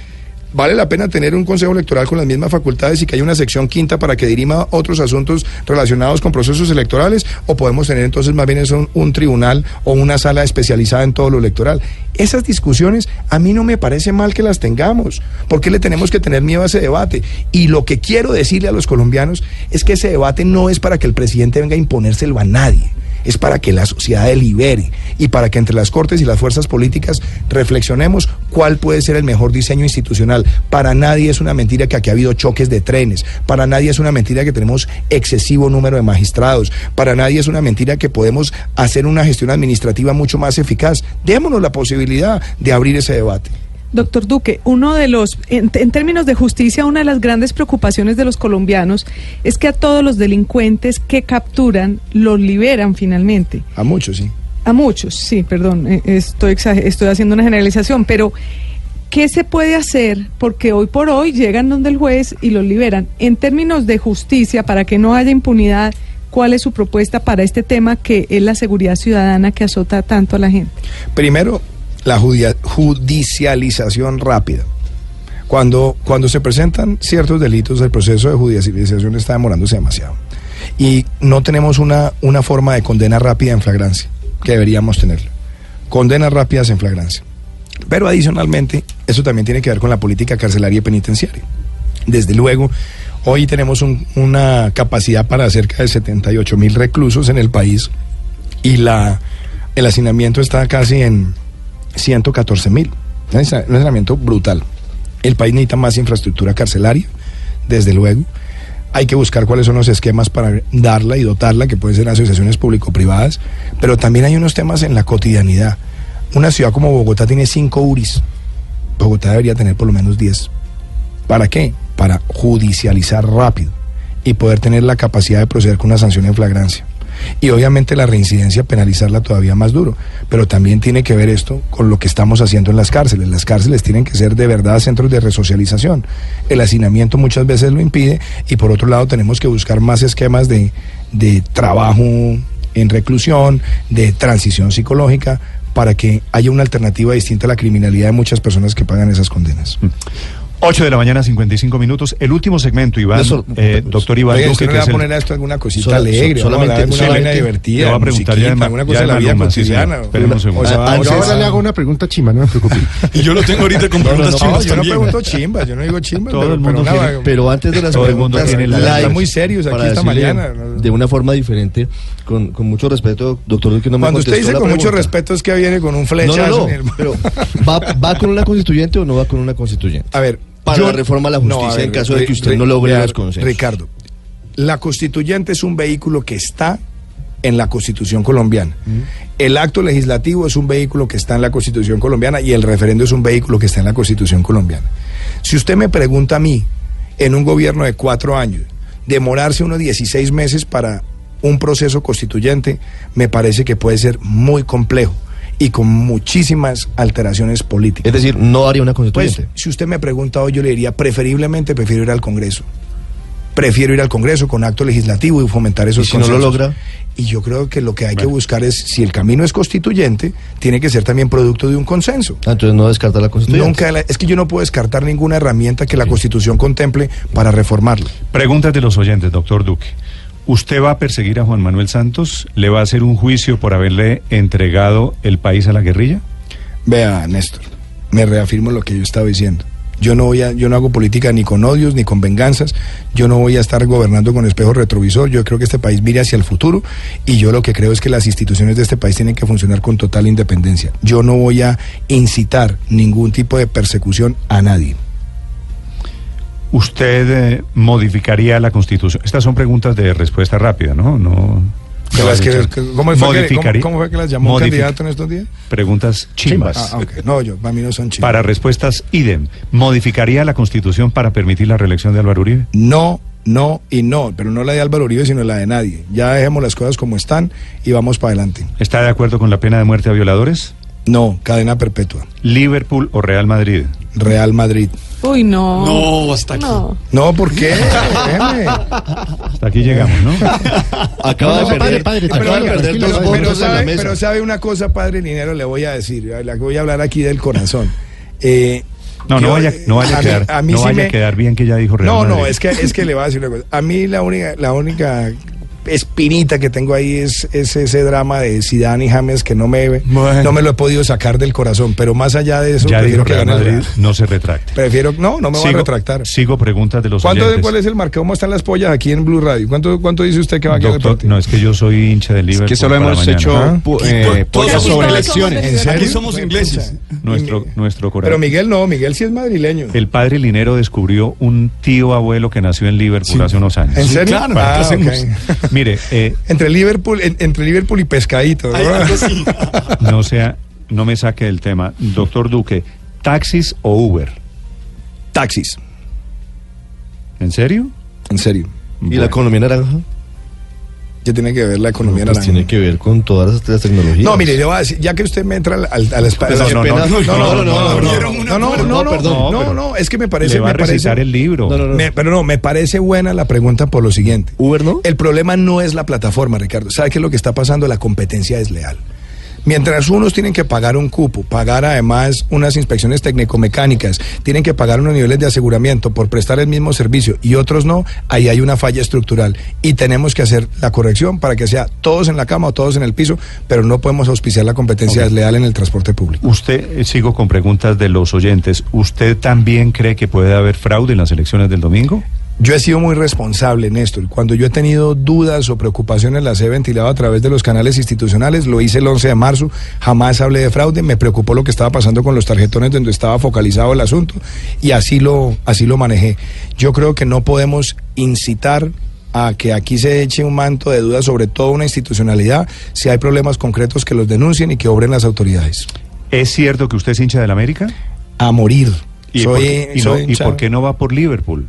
¿vale la pena tener un Consejo Electoral con las mismas facultades y que haya una sección quinta para que dirima otros asuntos relacionados con procesos electorales? ¿O podemos tener entonces más bien eso, un, un tribunal o una sala especializada en todo lo electoral? Esas discusiones a mí no me parece mal que las tengamos. ¿Por qué le tenemos que tener miedo a ese debate? Y lo que quiero decirle a los colombianos es que ese debate no es para que el presidente venga a imponérselo a nadie es para que la sociedad delibere y para que entre las Cortes y las fuerzas políticas reflexionemos cuál puede ser el mejor diseño institucional. Para nadie es una mentira que aquí ha habido choques de trenes, para nadie es una mentira que tenemos excesivo número de magistrados, para nadie es una mentira que podemos hacer una gestión administrativa mucho más eficaz. Démonos la posibilidad de abrir ese debate. Doctor Duque, uno de los, en, en términos de justicia, una de las grandes preocupaciones de los colombianos es que a todos los delincuentes que capturan los liberan finalmente. A muchos, sí. A muchos, sí, perdón, eh, estoy, estoy haciendo una generalización, pero ¿qué se puede hacer? Porque hoy por hoy llegan donde el juez y los liberan. En términos de justicia, para que no haya impunidad, ¿cuál es su propuesta para este tema que es la seguridad ciudadana que azota tanto a la gente? Primero, la judicialización rápida. Cuando, cuando se presentan ciertos delitos, el proceso de judicialización está demorándose demasiado. Y no tenemos una, una forma de condena rápida en flagrancia, que deberíamos tenerla. Condenas rápidas en flagrancia. Pero adicionalmente, eso también tiene que ver con la política carcelaria y penitenciaria. Desde luego, hoy tenemos un- una capacidad para cerca de 78 mil reclusos en el país y la, el hacinamiento está casi en 114 mil. Un hacinamiento brutal. El país necesita más infraestructura carcelaria, desde luego. Hay que buscar cuáles son los esquemas para darla y dotarla, que pueden ser asociaciones público-privadas, pero también hay unos temas en la cotidianidad. Una ciudad como Bogotá tiene cinco URIs. Bogotá debería tener por lo menos 10. ¿Para qué? Para judicializar rápido y poder tener la capacidad de proceder con una sanción en flagrancia. Y obviamente la reincidencia penalizarla todavía más duro. Pero también tiene que ver esto con lo que estamos haciendo en las cárceles. Las cárceles tienen que ser de verdad centros de resocialización. El hacinamiento muchas veces lo impide y por otro lado tenemos que buscar más esquemas de, de trabajo en reclusión, de transición psicológica, para que haya una alternativa distinta a la criminalidad de muchas personas que pagan esas condenas. 8 de la mañana, 55 minutos. El último segmento, Iván. Eso, eh, doctor Iván Duque, ¿usted no que le va a el- poner a esto alguna cosita Sola- alegre? so- ¿no? solamente- alguna solamente- vaina divertida, le voy a preguntar ya alguna cosa de de la vida cotidiana. Ahora le hago una pregunta chima, no me preocupe. Y yo lo tengo ahorita con No, no, preguntas no, chimbas yo no pregunto chimbas, yo no digo chimbas. Todo pero- el mundo pero, antes de las todo el mundo preguntas muy serios aquí para esta mañana. De una forma diferente, con, con mucho respeto, doctor Duque no me Cuando usted dice con mucho respeto es que viene con un flechazo. no, no, en el- pero ¿va, ¿va con una constituyente o no va con una constituyente? A ver, para yo- la reforma a la justicia a ver, en caso de que usted no logre los consensos. Ricardo, la constituyente es un vehículo que está en la constitución colombiana. El acto legislativo es un vehículo que está en la constitución colombiana y el referendo es un vehículo que está en la constitución colombiana. Si usted me pregunta a mí, en un gobierno de cuatro años, demorarse unos 16 meses para un proceso constituyente me parece que puede ser muy complejo y con muchísimas alteraciones políticas. Es decir, no haría una Pues, constituyente. si usted me pregunta hoy, yo le diría, preferiblemente prefiero ir al Congreso. Prefiero ir al Congreso con acto legislativo y fomentar esos ¿Y si no lo logra? Y yo creo que lo que hay que buscar es, si el camino es constituyente, tiene que ser también producto de un consenso. Ah, entonces no descarta la. Nunca, la- es que yo no puedo descartar ninguna herramienta que la Constitución contemple para reformarla. Preguntas de los oyentes, doctor Duque. ¿Usted va a perseguir a Juan Manuel Santos? ¿Le va a hacer un juicio por haberle entregado el país a la guerrilla? Vea, Néstor, me reafirmo lo que yo estaba diciendo. Yo no voy a, yo no hago política ni con odios ni con venganzas. Yo no voy a estar gobernando con espejo retrovisor. Yo creo que este país mire hacia el futuro y yo lo que creo es que las instituciones de este país tienen que funcionar con total independencia. Yo no voy a incitar ningún tipo de persecución a nadie. ¿Usted eh, modificaría la Constitución? Estas son preguntas de respuesta rápida, ¿no? No. Las que- ¿cómo, fue que, Modificaría- cómo- cómo fue que las llamó un candidato en estos días? Preguntas chimbas. Ah. No, yo, para mí no son chimbas. Para respuestas idem. ¿Modificaría la Constitución para permitir la reelección de Álvaro Uribe? No, no y no, pero no la de Álvaro Uribe, sino la de nadie. Ya dejemos las cosas como están y vamos para adelante. ¿Está de acuerdo con la pena de muerte a violadores? No, cadena perpetua. ¿Liverpool o Real Madrid? Real Madrid. Uy, no. No, hasta aquí. No. No, ¿por qué? Hasta aquí llegamos, ¿no? Acaba No, de perder, padre, acaba pero- de perder dos pero votos en la sabe, mesa. pero sabe una cosa, padre Linero, le voy a decir, le voy a hablar aquí del corazón. Eh, No, no vaya, no vaya a, quedar, a mí no sí vaya me- a quedar bien que ya dijo Real No, no, Madrid. es que, es que le voy a decir una cosa. A mí la única, la única espinita que tengo ahí es, es ese drama de Zidane y James que no me, no me lo he podido sacar del corazón. Pero más allá de eso, ya prefiero que gane Madrid, no se retracte. Prefiero, no, no me voy a Sigo- retractar. Sigo preguntas de los ¿Cuánto, oyentes. ¿Cuál es el marcador? ¿Cómo están las pollas aquí en Blue Radio? ¿Cuánto, cuánto dice usted que va a quedar el partido? no, es que yo soy hincha del Liverpool. que solo hemos mañana. hecho ¿Ah? eh, pollas sobre elecciones. ¿En serio? Aquí somos ingleses. Nuestro, nuestro corazón. Pero Miguel no, Miguel sí es madrileño. El padre Linero descubrió un tío abuelo que nació en Liverpool hace unos años. ¿En serio? Claro, Ah. Mire, eh, Entre Liverpool, en- entre Liverpool y Pescadito. ¿no? no sea, no me saque del tema. Doctor Duque, ¿taxis o Uber? Taxis. ¿En serio? En serio. ¿Y la economía naranja? ¿Qué tiene que ver la economía Pues naranja? tiene que ver con todas las, las tecnologías. No, mire, yo voy a decir, ya que usted me entra al, al, a la espalda. Pues, no, no, no, no, no, no, no, no, no, no, no, no, perdón. no, no, es que me parece, Le va a me parece- recitar el libro. No, no, no. Me- pero no, me parece buena la pregunta por lo siguiente. ¿Uber no? El problema no es la plataforma, Ricardo. ¿Sabe qué es lo que está pasando? La competencia es leal. Mientras unos tienen que pagar un cupo, pagar además unas inspecciones técnico-mecánicas, tienen que pagar unos niveles de aseguramiento por prestar el mismo servicio y otros no, ahí hay una falla estructural. Y tenemos que hacer la corrección para que sea todos en la cama o todos en el piso, pero no podemos auspiciar la competencia Ok. desleal en el transporte público. Usted, eh, sigo con preguntas de los oyentes. ¿Usted también cree que puede haber fraude en las elecciones del domingo? Yo he sido muy responsable, Néstor. Cuando yo he tenido dudas o preocupaciones, las he ventilado a través de los canales institucionales. Lo hice el 11 de marzo. Jamás hablé de fraude. Me preocupó lo que estaba pasando con los tarjetones donde estaba focalizado el asunto. Y así lo, así lo manejé. Yo creo que no podemos incitar a que aquí se eche un manto de dudas sobre toda una institucionalidad. Si hay problemas concretos, que los denuncien y que obren las autoridades. ¿Es cierto que usted es hincha del América? A morir. ¿Y, Soy- y no- ¿y por qué no va por Liverpool?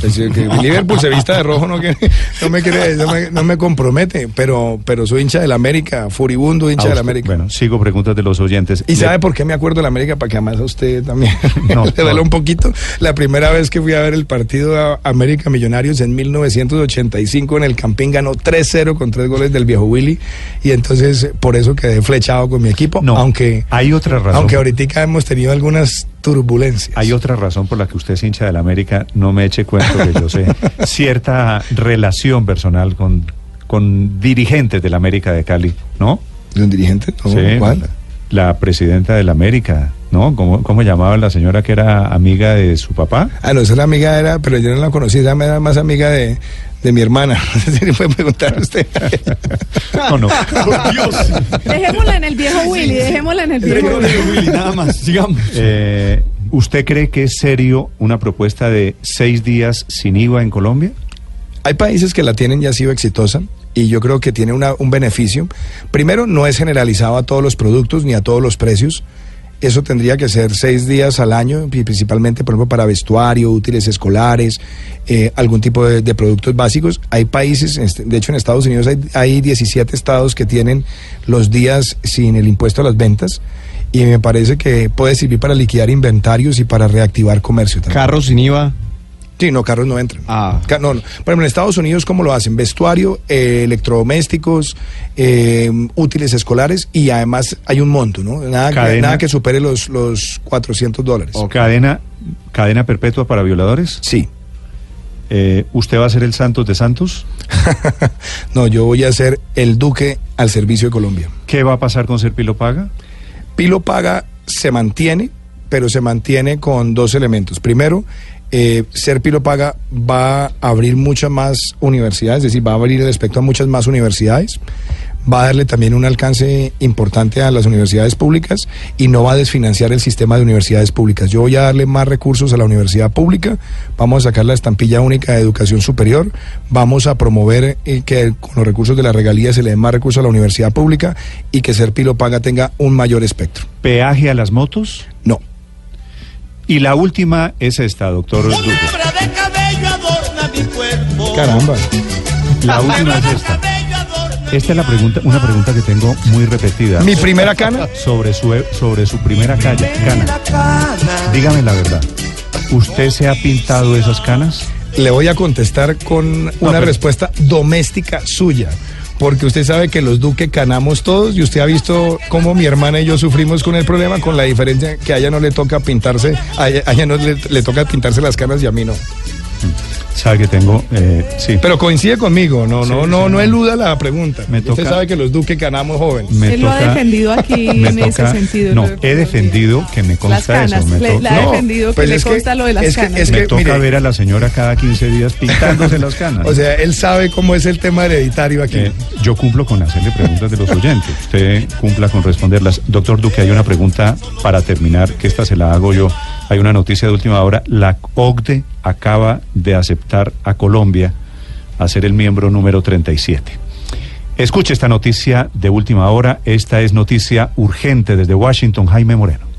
Pues, Liverpool se vista de rojo no, quiere- no me, quiere- no me, no me compromete, pero, pero soy hincha del América, furibundo hincha del América. Bueno, sigo preguntas de los oyentes. ¿Y Le- sabe por qué me acuerdo del América? Para que además a usted también No, le duele un poquito. La primera vez que fui a ver el partido América Millonarios en 1985 en el Campín ganó 3-0 con tres goles del viejo Willy y entonces por eso quedé flechado con mi equipo, No, aunque, hay otra razón. aunque ahorita hemos tenido algunas turbulencias. Hay otra razón por la que usted es hincha del América, no me eche cuento que yo sé. Cierta relación personal con, con dirigentes del América de Cali, ¿no? ¿De un dirigente? No, Sí, ¿cuál? La presidenta del América, ¿no? ¿Cómo, ¿Cómo llamaba la señora que era amiga de su papá? Ah, no, esa era amiga, era, pero yo no la conocí, esa era más amiga de, de mi hermana. Se le puede preguntar a usted. No, no. Dejémosla en el viejo Willy, dejémosla en el viejo Willy. nada más, sigamos. Eh, ¿Usted cree que es serio una propuesta de seis días sin IVA en Colombia? Hay países que la tienen y ha sido exitosa y yo creo que tiene una- un beneficio. Primero, no es generalizado a todos los productos ni a todos los precios. Eso tendría que ser seis días al año, principalmente, por ejemplo, para vestuario, útiles escolares, eh, algún tipo de, de productos básicos. Hay países, este, de hecho en Estados Unidos hay, hay 17 estados que tienen los días sin el impuesto a las ventas y me parece que puede servir para liquidar inventarios y para reactivar comercio también. Carros sin IVA. Sí, no, carros no entran. Ca- no, no. Por ejemplo, en Estados Unidos, ¿cómo lo hacen? Vestuario, eh, electrodomésticos, eh, útiles escolares y además hay un monto, ¿no? Nada, que- Cadena. nada que supere los, los 400 dólares. ¿O cadena, cadena perpetua para violadores? Sí. Eh, ¿Usted va a ser el Santos de Santos? No, yo voy a ser el duque al servicio de Colombia. ¿Qué va a pasar con Ser Pilo Paga? Pilo Paga se mantiene, pero se mantiene con dos elementos. Primero, eh, Ser Pilo Paga va a abrir muchas más universidades, es decir, va a abrir el espectro a muchas más universidades. Va a darle también un alcance importante a las universidades públicas y no va a desfinanciar el sistema de universidades públicas. Yo voy a darle más recursos a la universidad pública, vamos a sacar la estampilla única de educación superior, vamos a promover eh, que con los recursos de la regalía se le den más recursos a la universidad pública y que Ser Pilo Paga tenga un mayor espectro. ¿Peaje a las motos? No. Y la última es esta, doctor Duque. Caramba. La última es esta. Esta es la pregunta, una pregunta que tengo muy repetida. ¿Mi primera cana? Sobre su, sobre su primera calle, cana. Dígame la verdad. ¿Usted se ha pintado esas canas? Le voy a contestar con una pero- respuesta doméstica suya. Porque usted sabe que los Duque canamos todos y usted ha visto cómo mi hermana y yo sufrimos con el problema, con la diferencia que a ella no le toca pintarse, a ella, no le, le toca pintarse las canas y a mí no. Sabe que tengo, eh, sí. Pero coincide conmigo, no, Sí, no, sí, no, no. no eluda la pregunta. Me usted toca- sabe que los Duque canamos jóvenes. Me Él lo ha defendido aquí me en ese toca- sentido, No, he defendido que me Las consta canas, eso. Me, le, to- le ha no, defendido que le es que- consta lo de las es que- canas. es me que, toca mire- ver a la señora cada 15 días pintándose las canas. O sea, él sabe cómo es el tema hereditario aquí. Eh, yo cumplo con hacerle preguntas de los oyentes. Usted cumpla con responderlas. Doctor Duque, hay una pregunta para terminar, que esta se la hago yo. Hay una noticia de última hora. La OCDE acaba de aceptar a Colombia a ser el miembro número 37. Escuche esta noticia de última hora. Esta es noticia urgente desde Washington. Jaime Moreno.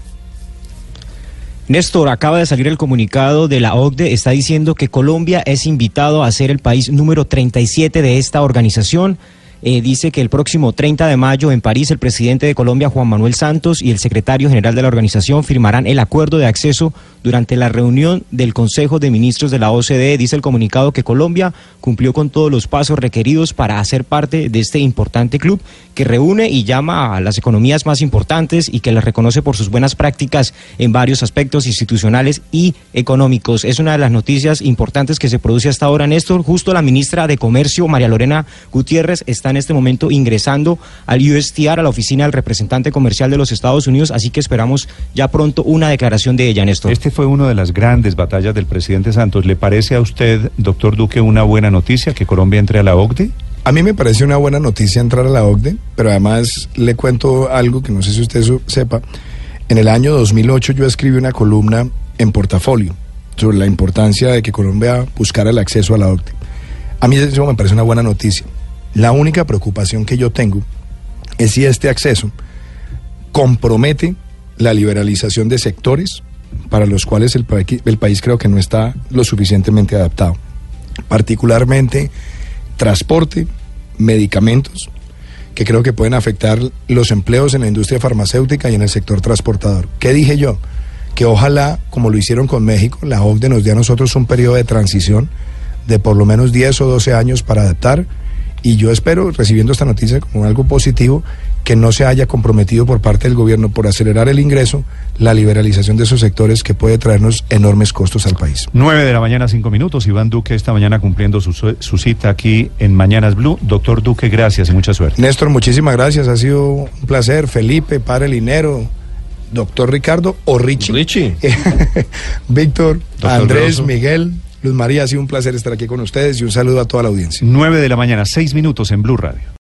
Néstor, acaba de salir el comunicado de la OCDE, está diciendo que Colombia es invitado a ser el país número 37 de esta organización. Eh, dice que el próximo 30 de mayo en París el presidente de Colombia, Juan Manuel Santos, y el secretario general de la organización firmarán el acuerdo de acceso durante la reunión del Consejo de Ministros de la OCDE. Dice el comunicado que Colombia cumplió con todos los pasos requeridos para hacer parte de este importante club que reúne y llama a las economías más importantes y que las reconoce por sus buenas prácticas en varios aspectos institucionales y económicos. Es una de las noticias importantes que se produce hasta ahora, Néstor. Justo la ministra de Comercio, María Lorena Gutiérrez, está en este momento ingresando al USTR, a la oficina del representante comercial de los Estados Unidos, así que esperamos ya pronto una declaración de ella, Néstor. Este fue una de las grandes batallas del presidente Santos. ¿Le parece a usted, doctor Duque, una buena noticia que Colombia entre a la OCDE? A mí me parece una buena noticia entrar a la OCDE, pero además le cuento algo que no sé si usted sepa. En el año 2008 yo escribí una columna en portafolio sobre la importancia de que Colombia buscara el acceso a la OCDE. A mí eso me parece una buena noticia. La única preocupación que yo tengo es si este acceso compromete la liberalización de sectores para los cuales el, pa- el país creo que no está lo suficientemente adaptado. Particularmente transporte, medicamentos, que creo que pueden afectar los empleos en la industria farmacéutica y en el sector transportador. ¿Qué dije yo? Que ojalá, como lo hicieron con México, la OCDE nos dé a nosotros un periodo de transición de por lo menos 10 o 12 años para adaptar y yo espero, recibiendo esta noticia como algo positivo, que no se haya comprometido por parte del gobierno por acelerar el ingreso, la liberalización de esos sectores que puede traernos enormes costos al país. 9 de la mañana, 5 minutos. Iván Duque esta mañana cumpliendo su, su- cita aquí en Mañanas Blue. Doctor Duque, gracias y mucha suerte. Néstor, muchísimas gracias, ha sido un placer. Felipe, Padre Linero, doctor Ricardo o Richie. Richie. Víctor, Doctor Andrés. Miguel, Luz María, ha sido un placer estar aquí con ustedes y un saludo a toda la audiencia. 9 de la mañana, 6 minutos en Blue Radio.